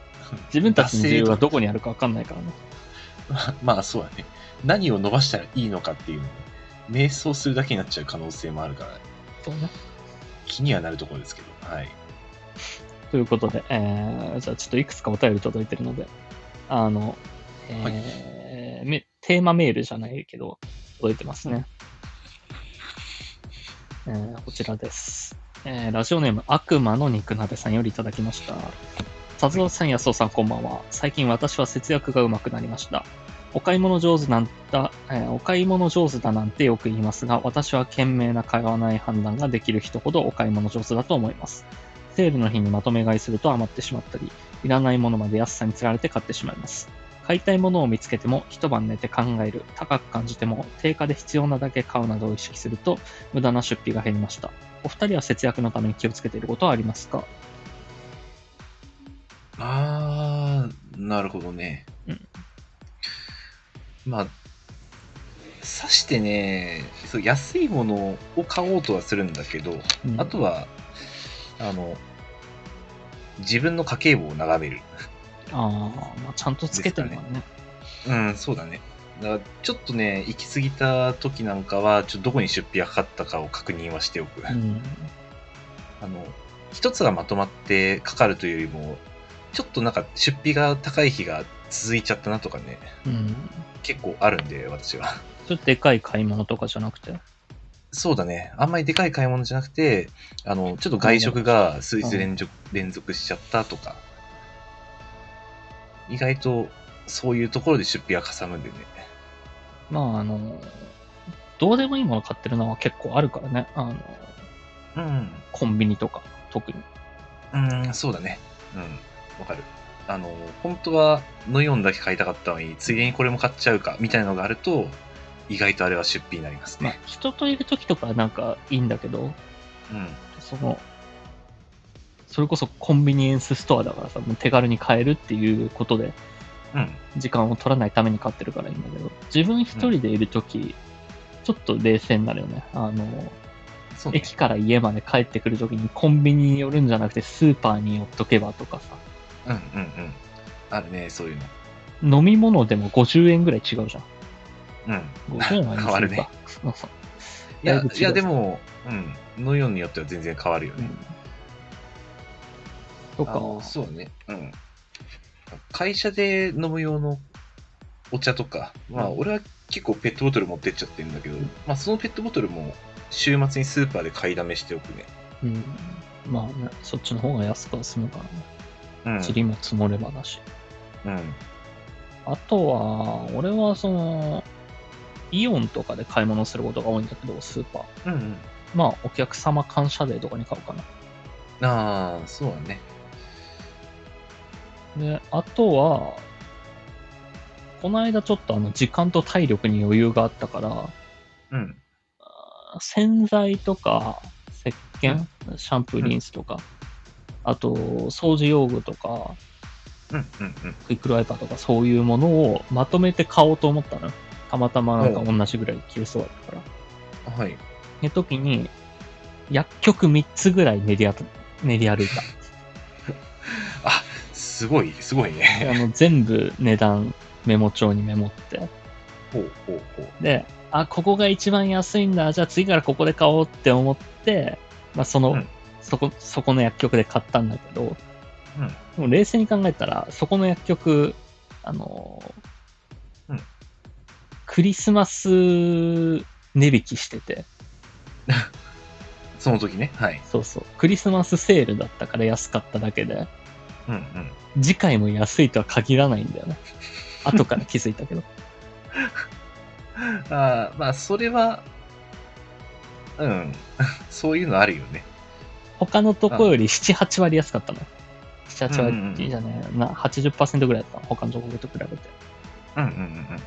自分たちの自由はどこにあるかわかんないからね。(laughs) まあそうだね。何を伸ばしたらいいのかっていうのを瞑想するだけになっちゃう可能性もあるから、そうね。気にはなるところですけど。はい。ということで、えー、じゃあちょっといくつかお便り届いてるので、あの、えーめテーマメールじゃないけど、届いてますね。えーこちらです。えーラジオネーム、悪魔の肉鍋さんよりいただきました。さつおさん、やそうさん、こんばんは。最近私は節約がうまくなりました。お買い物上手なんだ、えーお買い物上手だなんてよく言いますが、私は賢明な買わない判断ができる人ほどお買い物上手だと思います。セールの日にまとめ買いすると余ってしまったり、いらないものまで安さにつられて買ってしまいます。買いたいものを見つけても一晩寝て考える、高く感じても定価で必要なだけ買うなどを意識すると無駄な出費が減りました。お二人は節約のために気をつけていることはありますか？あー、なるほどね。うんまあ、さしてね、そう安いものを買おうとはするんだけど、うんあとは、あの、自分の家計簿を眺める。ああ、まあ、ちゃんとつけてるからね。うん、そうだね。だからちょっとね、行き過ぎた時なんかは、ちょっとどこに出費がかかったかを確認はしておく。うん。あの、一つがまとまってかかるというよりも、ちょっとなんか出費が高い日が続いちゃったなとかね、うん。結構あるんで、私は。ちょっとでかい買い物とかじゃなくて？そうだね。あんまりでかい買い物じゃなくて、あの、ちょっと外食が数日連続連続しちゃったとか、意外とそういうところで出費がかさむんでね。まあ、あの、どうでもいいもの買ってるのは結構あるからね。あの、うん。コンビニとか、特に。うん、そうだね。うん。わかる。あの、本当はの4だけ買いたかったのに、ついでにこれも買っちゃうか、みたいなのがあると、意外とあれは出費になりますまあね。、人といる時とかはなんかいいんだけど、うん。その、それこそコンビニエンスストアだからさ、もう手軽に買えるっていうことで、うん。時間を取らないために買ってるからいいんだけど、自分一人でいる時、ちょっと冷静になるよね。あの、ね。駅から家まで帰ってくる時にコンビニに寄るんじゃなくてスーパーに寄っとけばとかさ、うんうんうん。あるね、そういうの。飲み物でも50円ぐらい違うじゃん。うん。50円は変わるね。いや、だいやでも、うん。の4によっては全然変わるよね。うん。とか、そうね。うん。会社で飲む用のお茶とか、まあ、うん俺は結構ペットボトル持ってっちゃってるんだけど、まあ、そのペットボトルも週末にスーパーで買いだめしておくね。うん。まあね、そっちの方が安くは済むからね。うん。塵も積もればだし。うん。あとは、俺はその、イオンとかで買い物することが多いんだけど、スーパー。うんうん。まあ、お客様感謝デーとかに買うかな。ああ、そうだね。で、あとは、この間ちょっとあの、時間と体力に余裕があったから、うん。洗剤とか、石鹸、シャンプー、リンスとか、あと、掃除用具とか、うんうんうん。クイックルワイパーとかそういうものをまとめて買おうと思ったのよ。たまたまなんか同じぐらい切れそうだったから。はい。の時に、薬局3つぐらい練りあ練り歩いあ、すごい、すごいた。ね。あの、全部値段メモ帳にメモって。ほうほうほう。で、あ、ここが一番安いんだ。じゃあ次からここで買おうって思って、まあ、その、うんそこ、そこの薬局で買ったんだけど、うんでも冷静に考えたら、そこの薬局、あのーうんクリスマス値引きしてて、(laughs) その時ね。はい。そうそう、クリスマスセールだったから安かっただけで、うんうん。次回も安いとは限らないんだよね。(laughs) 後から気づいたけど。(laughs) ああ、まあ、それは、うん。そういうのあるよね。他のとこより7、8割安かったのよ。7、8うんうんうん割じゃねえな、80%ぐらいだったの。他のところと比べて。うんうんうんうん。だ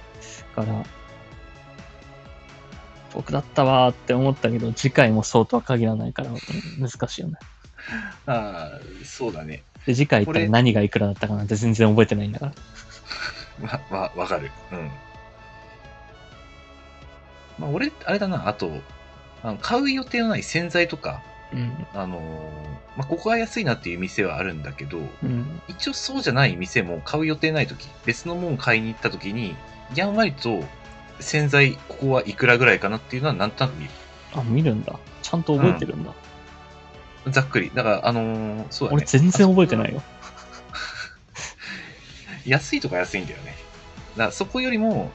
から、僕だったわーって思ったけど、次回もそうとは限らないから、うん難しいよね。(laughs) ああ、そうだね。で、次回行ったら何がいくらだったかなんて全然覚えてないんだから。(laughs) わ、わ、わかる。うん。まあ、俺、あれだな、あと、あの買う予定のない洗剤とか、うん。あのーまあ、ここが安いなっていう店はあるんだけど、うん。一応そうじゃない店も買う予定ないとき、別のもん買いに行ったときに、やんわりと洗剤、ここはいくらぐらいかなっていうのはなんとなく見る。あ、見るんだ。ちゃんと覚えてるんだ。ざっくり。だから、あのーそうだね。俺全然覚えてないよ。(laughs) 安いとか安いんだよね。だからそこよりも、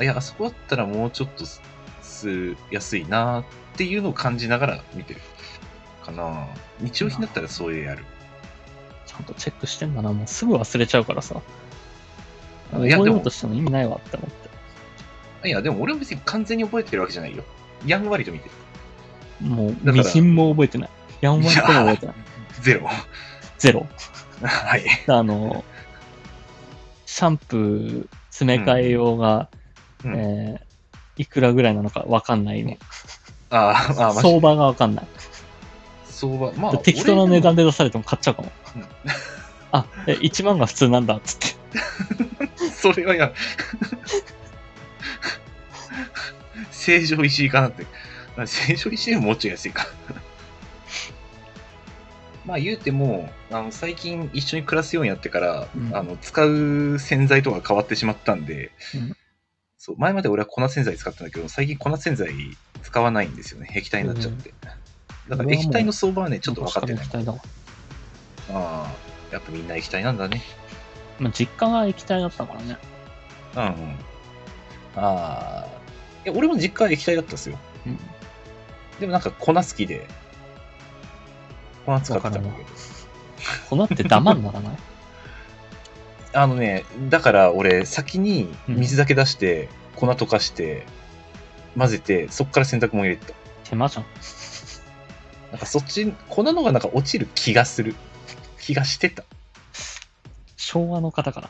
いや、あそこだったらもうちょっと安いなっていうのを感じながら見てるかな。日用品だったらそういうやる。ちゃんとチェックしてんだな。もうすぐ忘れちゃうからさ。覚えいやでもようとしても意味ないわって思って。いや、でも俺は別に完全に覚えてるわけじゃないよ。やんわりと見てる。もう、微塵も覚えてない。やんわりとも覚えてない。(laughs) ゼロ。ゼロ。(laughs) はい。あの、シャンプー詰め替え用が、うんえーいくらぐらいなのかわかんないね。ああ、相場がわかんない。相場。まあ、適当な値段で出されても買っちゃうかもうん。あ、え、1万が普通なんだっつって。俺 (laughs) それはや、成城石井かなって。あ成城石井ももうちょい安いか。まあ言うても、あの最近一緒に暮らすようになってから、うんあの使う洗剤とか変わってしまったんで、うんそう前まで俺は粉洗剤使ったんだけど、最近粉洗剤使わないんですよね。液体になっちゃって。だから液体の相場はね、ちょっと分かってない液体だわ。ああ、いやっぱみんな液体なんだね。まあ、実家が液体だったからね。うんうん。ああ。いや、俺も実家は液体だったんですよ。うん。でもなんか粉好きで、粉使ってたんだけど。粉ってダマにならない？(laughs) あのね、だから俺先に水だけ出して、粉溶かして、混ぜて、そっから洗濯物入れてた。手間じゃん。なんかそっち、粉の方がなんか落ちる気がする。気がしてた。昭和の方から。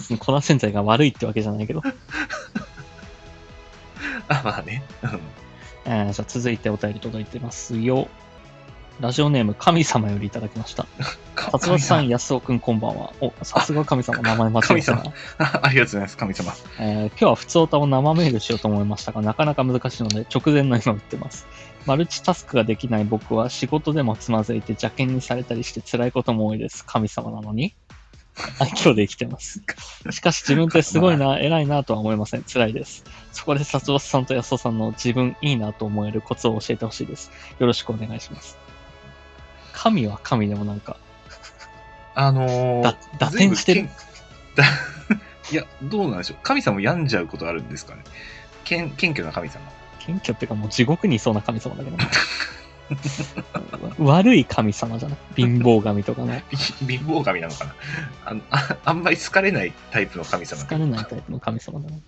その粉洗剤が悪いってわけじゃないけど。(laughs) あ、まあね。うんえーじゃあ続いてお便り届いてますよ。ラジオネーム神様よりいただきました。(laughs) 達郎さん、安尾くんこんばんは。お、さすが神様、名前間違えたな。あ (laughs) ありがとうございます、神様。えー今日は普通歌を生メールしようと思いましたが、なかなか難しいので直前の今打ってます。マルチタスクができない僕は仕事でもつまずいて邪険にされたりして辛いことも多いです。神様なのに。(laughs) 愛嬌で生きてます。しかし自分ってすごいな、偉いなとは思いません。辛いです。そこで薩郎さんと安尾さんの自分いいなと思えるコツを教えてほしいです。よろしくお願いします。神は神でもなんか、あのーだ、打点してる (laughs) いや、どうなんでしょう。神様病んじゃうことあるんですかね。謙謙虚な神様。謙虚っていうかもう地獄にいそうな神様だけどね。(laughs) 悪い神様じゃない？貧乏神とかの。び (laughs) 貧乏神なのかな？あのああんまり好かれないタイプの神様疲れないタイプの神様だね。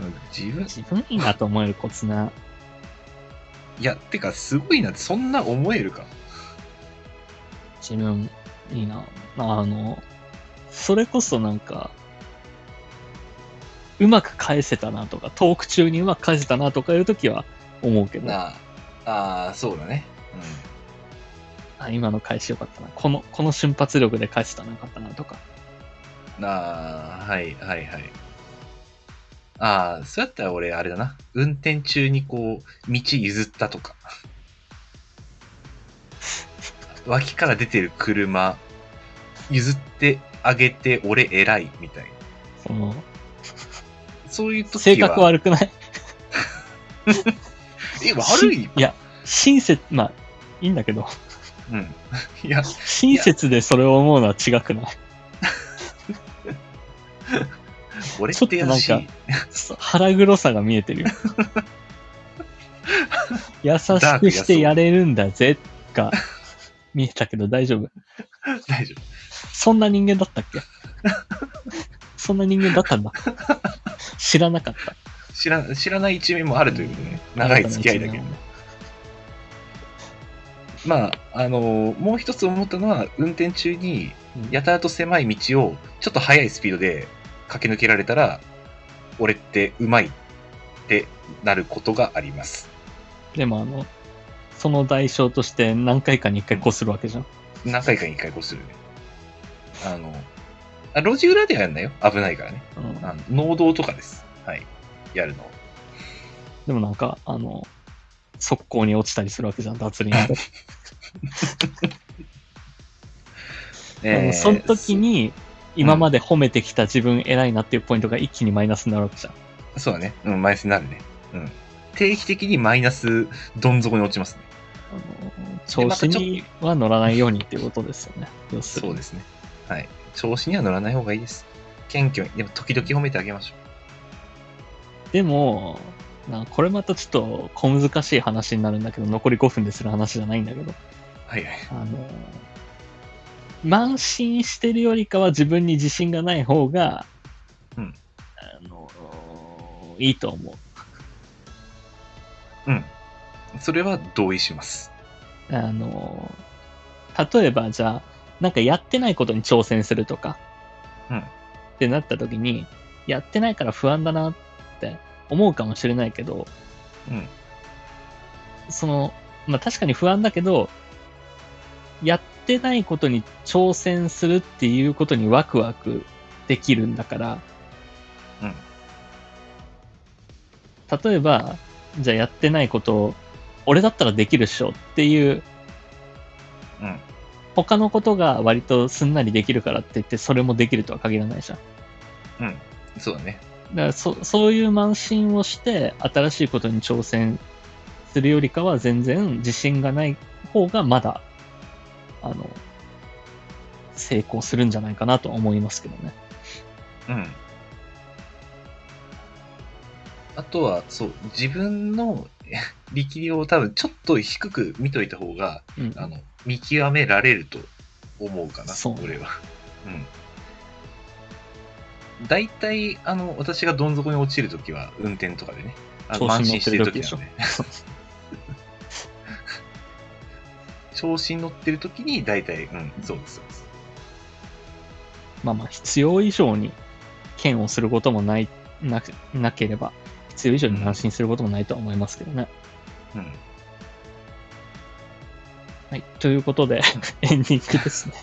うん自分自分いいなと思えるコツな。いやてかすごいなそんな思えるか？自分いいな。あの、それこそなんか、うまく返せたなとか、トーク中にうまく返せたなとかいうときは思うけど、なああーそうだね。あ今の返しよかったな。この、この瞬発力で返せたなよかったなとか。うんああはいはいはい。ああそうやったら俺あれだな。運転中にこう道譲ったとか。(laughs) 脇から出てる車譲ってあげて俺偉いみたいな。その、そういう時は。性格悪くない？(laughs) え悪い？いや、親切、まあ、いいんだけど、うん。(laughs) いや親切でそれを思うのは違くない？(laughs) 俺ちょっ優しい。ってとなんか腹黒さが見えてるよ。優しくしてやれるんだぜ、が見えたけど大丈夫？大丈夫。そんな人間だったっけ？そんな人間だったんだ。知らなかった。知ら知らない一面もあるということね。長い付き合いだけどまああのもう一つ思ったのは運転中にうん。やたらと狭い道をちょっと速いスピードで駆け抜けられたら俺ってうまいってなることがあります。でもあの、その代償として何回かに一回こするわけじゃん。何回かに一回こうするね。あのあ路地裏ではやんないよ危ないからねうんあの農道とかですはいやるのでもなんか、あの、速攻に落ちたりするわけじゃん、脱輪で。(laughs) あのその時に、今まで褒めてきた自分偉いなっていうポイントが一気にマイナスになるわけじゃん。そうだね。うん、マイナスになるね。うん。定期的にマイナスどん底に落ちますね。あの調子には乗らないようにっていうことですよね。そうですね。はい。調子には乗らない方がいいです。謙虚に。でも、時々褒めてあげましょでも、なこれまたちょっと小難しい話になるんだけど、残り5分でする話じゃないんだけど、う。はいはい。あの、慢心してるよりかは自分に自信がない方が、うんあの、いいと思う。うん。それは同意します。あの、例えばじゃあ、なんかやってないことに挑戦するとか、うんってなった時に、やってないから不安だなって思うかもしれないけど、うん。その、まあ確かに不安だけど、やってないことに挑戦するっていうことにワクワクできるんだから、うん。例えば、じゃあやってないことを、俺だったらできるっしょっていう、うん。他のことが割とすんなりできるからって言って、それもできるとは限らないじゃん。うん。そうだね。だからそそういう慢心をして、新しいことに挑戦するよりかは、全然自信がない方がまだあの、成功するんじゃないかなと思いますけどね。うん。あとは、そう、自分の (laughs) 力量を多分ちょっと低く見といた方が、うん。あの、見極められると思うかな、そう俺は。うん。大体、あの、私がどん底に落ちるときは、運転とかでね、あの慢心しててるときなんで。調子に乗ってるときに、大体、うん、そうです、そうです。まあまあ、必要以上に嫌悪することもない、なくなければ、必要以上に安心することもないとは思いますけどね。うん。はい。ということで、(laughs) エンディングですね。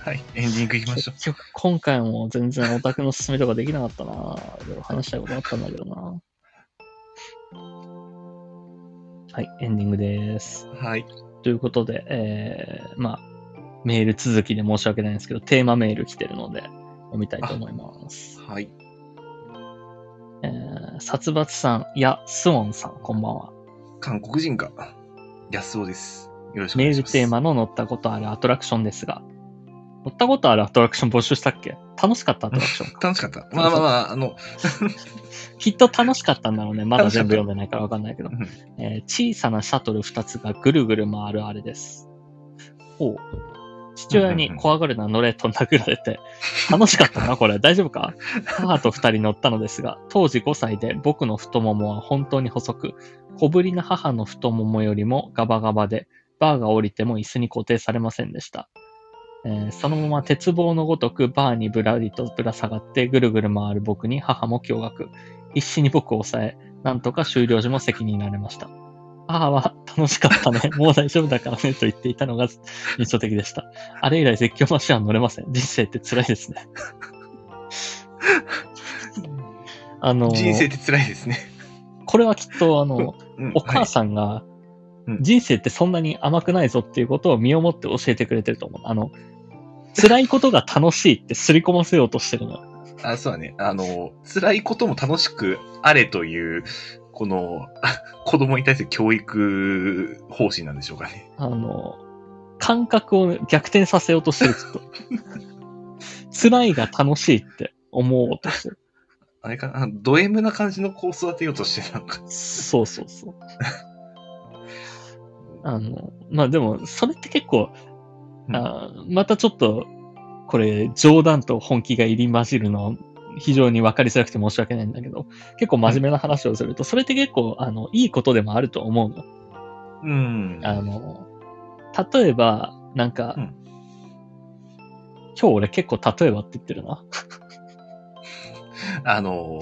はい、エンディングいきましょう。結局、今回も全然オタクの勧めとかできなかったな。いろいろ話したいことあったんだけどな。はい、エンディングです。はい。ということで、えー、まあ、メール続きで申し訳ないんですけど、テーマメール来てるので、読みたいと思います。はい。えー、殺伐さん、や、スウォンさん、こんばんは。韓国人か。安尾です。よろしくお願いします。メールテーマの乗ったことあるアトラクションですが、乗ったことあるアトラクション募集したっけ？楽しかったアトラクションか。(laughs) 楽しかった。まあまあまあ、あの、(laughs) きっと楽しかったんだろうね。まだ全部読んでないからわかんないけどう。んえー小さなシャトル2つがぐるぐる回るあれです。おう父親に怖がるな乗れと殴られて、楽しかったな、これ。大丈夫か？母と二人乗ったのですが、当時5歳で僕の太ももは本当に細く、小ぶりな母の太ももよりもガバガバで、バーが降りても椅子に固定されませんでした。えーそのまま鉄棒のごとくバーにぶらりとぶら下がってぐるぐる回る僕に母も驚愕。必死に僕を抑え、なんとか終了時も席になれました。母は楽しかったね。(laughs) もう大丈夫だからね。と言っていたのが印象的でした。あれ以来絶叫マシンは乗れません。人生って辛いですね。(laughs) あの、人生って辛いですね。これはきっとあの、うんお母はいさんがうん人生ってそんなに甘くないぞっていうことを身をもって教えてくれてると思う。あの、辛いことが楽しいって刷り込ませようとしてるの。(laughs) あ、そうだね。あの、辛いことも楽しくあれという、この、(laughs) 子供に対する教育方針なんでしょうかね。あの、感覚を逆転させようとしてる、と。(laughs) 辛いが楽しいって思おうとしてる。あれかな、ド M な感じの子を育てようとしてたのか。そうそうそう。あの、まあでも、それって結構、うんあまたちょっと、これ、冗談と本気が入り混じるの、非常に分かりづらくて申し訳ないんだけど、結構真面目な話をすると、それって結構、あの、いいことでもあると思うの。うん。あの、例えば、なんか、うん今日俺結構例えばって言ってるな。あの、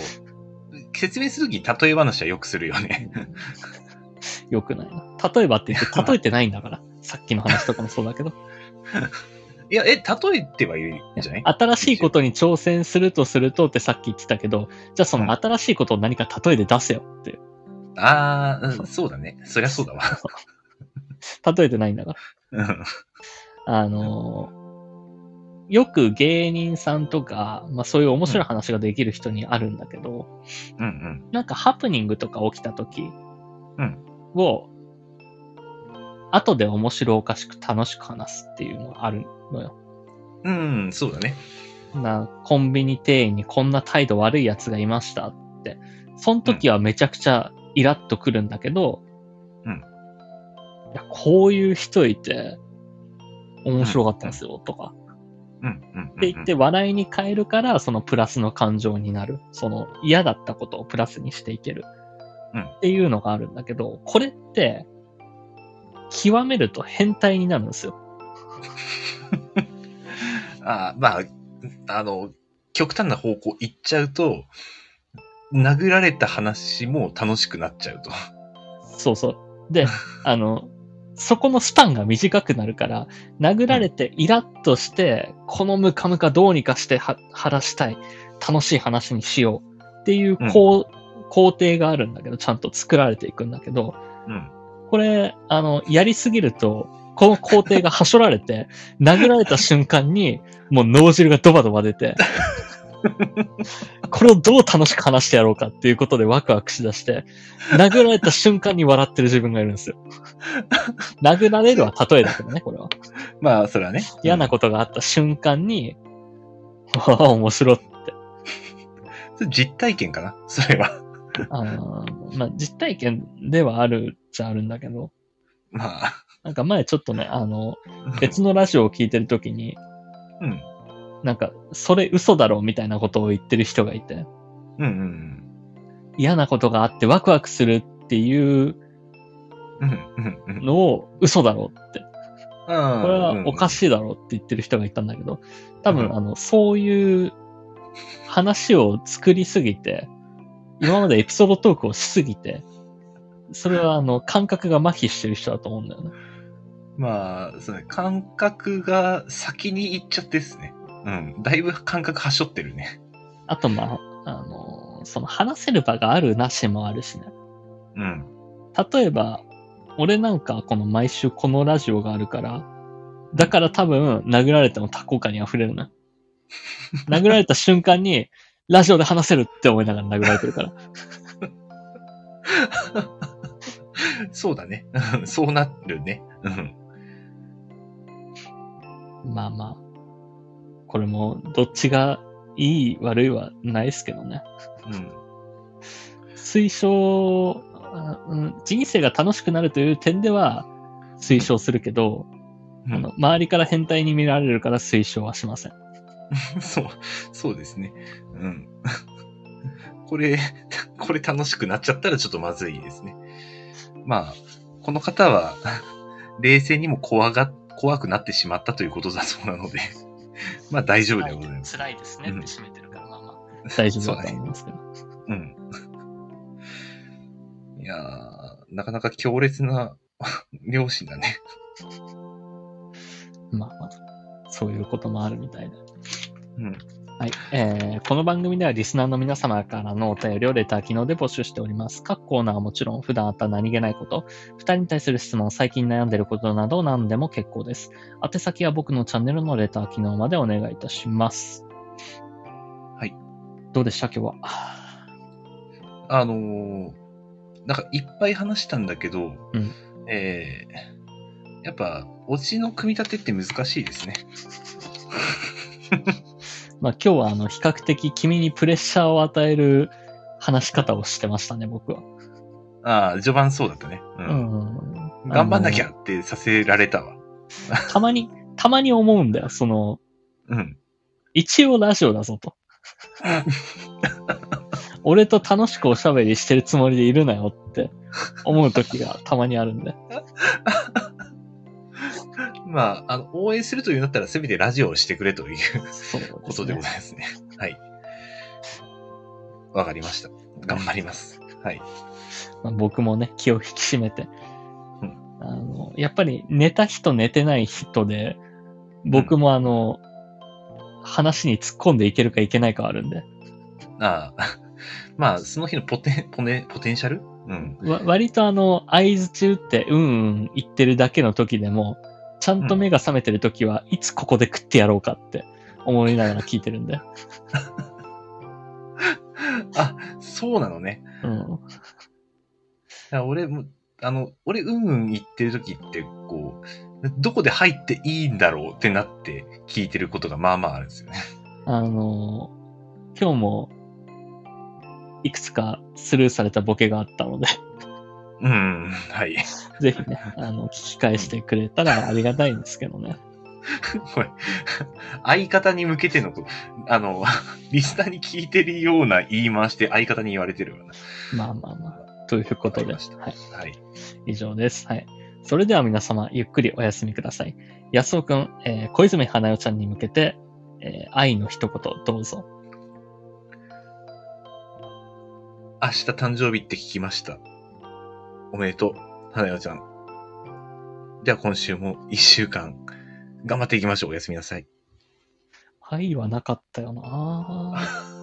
説明するとき例え話はよくするよね。(laughs) (laughs) よくないな。例えばって言って、(laughs) 例えてないんだから。さっきの話とかもそうだけど。(laughs) いや、え、例えてはいるんじゃない？新しいことに挑戦するとするとってさっき言ってたけど、じゃあその新しいことを何か例えで出せよって。ああ、うんそうだね。そりゃそうだわ。例えてないんだから。うんあのーよく芸人さんとか、まあそういう面白い話ができる人にあるんだけど、うんうん。なんかハプニングとか起きた時うんを、後で面白おかしく楽しく話すっていうのがあるのよ。うん、そうだね。な、コンビニ店員にこんな態度悪い奴がいましたって。その時はめちゃくちゃイラッとくるんだけど、うんいや、こういう人いて、面白かったんですよ、とか。うん、うんうん。って言って笑いに変えるから、そのプラスの感情になる。その嫌だったことをプラスにしていける。うんっていうのがあるんだけど、これって、極めると変態になるんですよ。(laughs) あまあ、あの、極端な方向行っちゃうと、殴られた話も楽しくなっちゃうと。そうそう。で、(laughs) あの、そこのスパンが短くなるから、殴られてイラッとして、このムカムカどうにかしては晴らしたい。楽しい話にしよう。っていうこう、工程があるんだけど、ちゃんと作られていくんだけど、うん。これ、あの、やりすぎると、この工程がはしょられて、(laughs) 殴られた瞬間に、もう脳汁がドバドバ出て、(laughs) これをどう楽しく話してやろうかっていうことでワクワクしだして、殴られた瞬間に笑ってる自分がいるんですよ。(laughs) 殴られるは例えだけどね、これは。まあ、それはね。嫌なことがあった瞬間に、わあ、面白って。実体験かな？それは。あーまあ、実体験ではあるっちゃあるんだけど、まあ。なんか前ちょっとね、あの、別のラジオを聞いてるときに、うん。なんか、それ嘘だろみたいなことを言ってる人がいて、うんうん嫌なことがあってワクワクするっていう。のを嘘だろって、ここれはおかしい。だろって言ってる人がいたんだけど、多分、うんあの、そういう話を作りすぎて、今までエピソードトークをしすぎて、それはあの、感覚が麻痺してる人だと思うんだよね。まあ、そうね、感覚が先に行っちゃってですね。うん。だいぶ感覚はしょってるね。あと、まあ、あの、その話せる場があるなしもあるしね。うん。例えば、俺なんかこの毎週このラジオがあるから、だから多分殴られても多幸感に溢れるな。殴られた瞬間に、ラジオで話せるって思いながら殴られてるから。(laughs) そうだね。そうなるね。うん。まあまあ。これも、どっちがいい悪いはないですけどね。うん。推奨、あうん人生が楽しくなるという点では推奨するけど、うんあの周りから変態に見られるから推奨はしません。(laughs) そう、そうですね。うん。(laughs) これ、(laughs) これ楽しくなっちゃったらちょっとまずいですね。まあ、この方は、冷静にも怖が、怖くなってしまったということだそうなので、まあ大丈夫でございます。辛いですねうんって締めてるから、まあまあ、大丈夫だと思いますけど。うん。いやー、なかなか強烈な両親だね。まあまあ、そういうこともあるみたいで。うん。はい。えー、この番組ではリスナーの皆様からのお便りをレター機能で募集しております。各コーナーはもちろん普段あった何気ないこと、二人に対する質問、最近悩んでいることなど何でも結構です。宛先は僕のチャンネルのレター機能までお願いいたします。はい。どうでした？今日は。あのー、なんかいっぱい話したんだけど、うんえー、やっぱ、オチの組み立てって難しいですね。(laughs) まあ今日はあの、比較的君にプレッシャーを与える話し方をしてましたね、僕は。ああ、序盤そうだったね。う。うんん。頑張んなきゃってさせられたわ。たまに、たまに思うんだよ。その、うん。一応ラジオだぞと。(laughs) 俺と楽しくおしゃべりしてるつもりでいるなよって思う時がたまにあるんで。まあ、あの、応援するというんだったら、せめてラジオをしてくれということでございますね。はい。わかりました。頑張ります。はい。まあ僕もね、気を引き締めて。うんあの、やっぱり寝た日と寝てない人で、僕もあの、話に突っ込んでいけるかいけないかはあるんで。ああ。(laughs) まあ、その日のポテン、ポネ、ポテンシャル？うん。わ割とあの、合図打って、うんうん言ってるだけの時でも、ちゃんと目が覚めてる時は、いつここで食ってやろうかって思いながら聞いてるんで。(laughs) あ、そうなのね。うん。俺も、あの、俺、うんうん言ってる時って、こう、どこで入っていいんだろうってなって聞いてることがまあまああるんですよね。あの、今日も、いくつかスルーされたボケがあったので、うん、はい。ぜひね、あの、聞き返してくれたらありがたいんですけどね。(laughs) これ、相方に向けての、あの、(laughs) リスナーに聞いてるような言い回しで相方に言われてるわな。まあまあまあ。ということで、はい。したはい。以上です。はい。それでは皆様、ゆっくりお休みください。安尾くん、えー小泉花代ちゃんに向けて、えー愛の一言、どうぞ。明日誕生日って聞きました。おめでとう、花代ちゃん。では今週も一週間、頑張っていきましょう。おやすみなさい。愛はなかったよな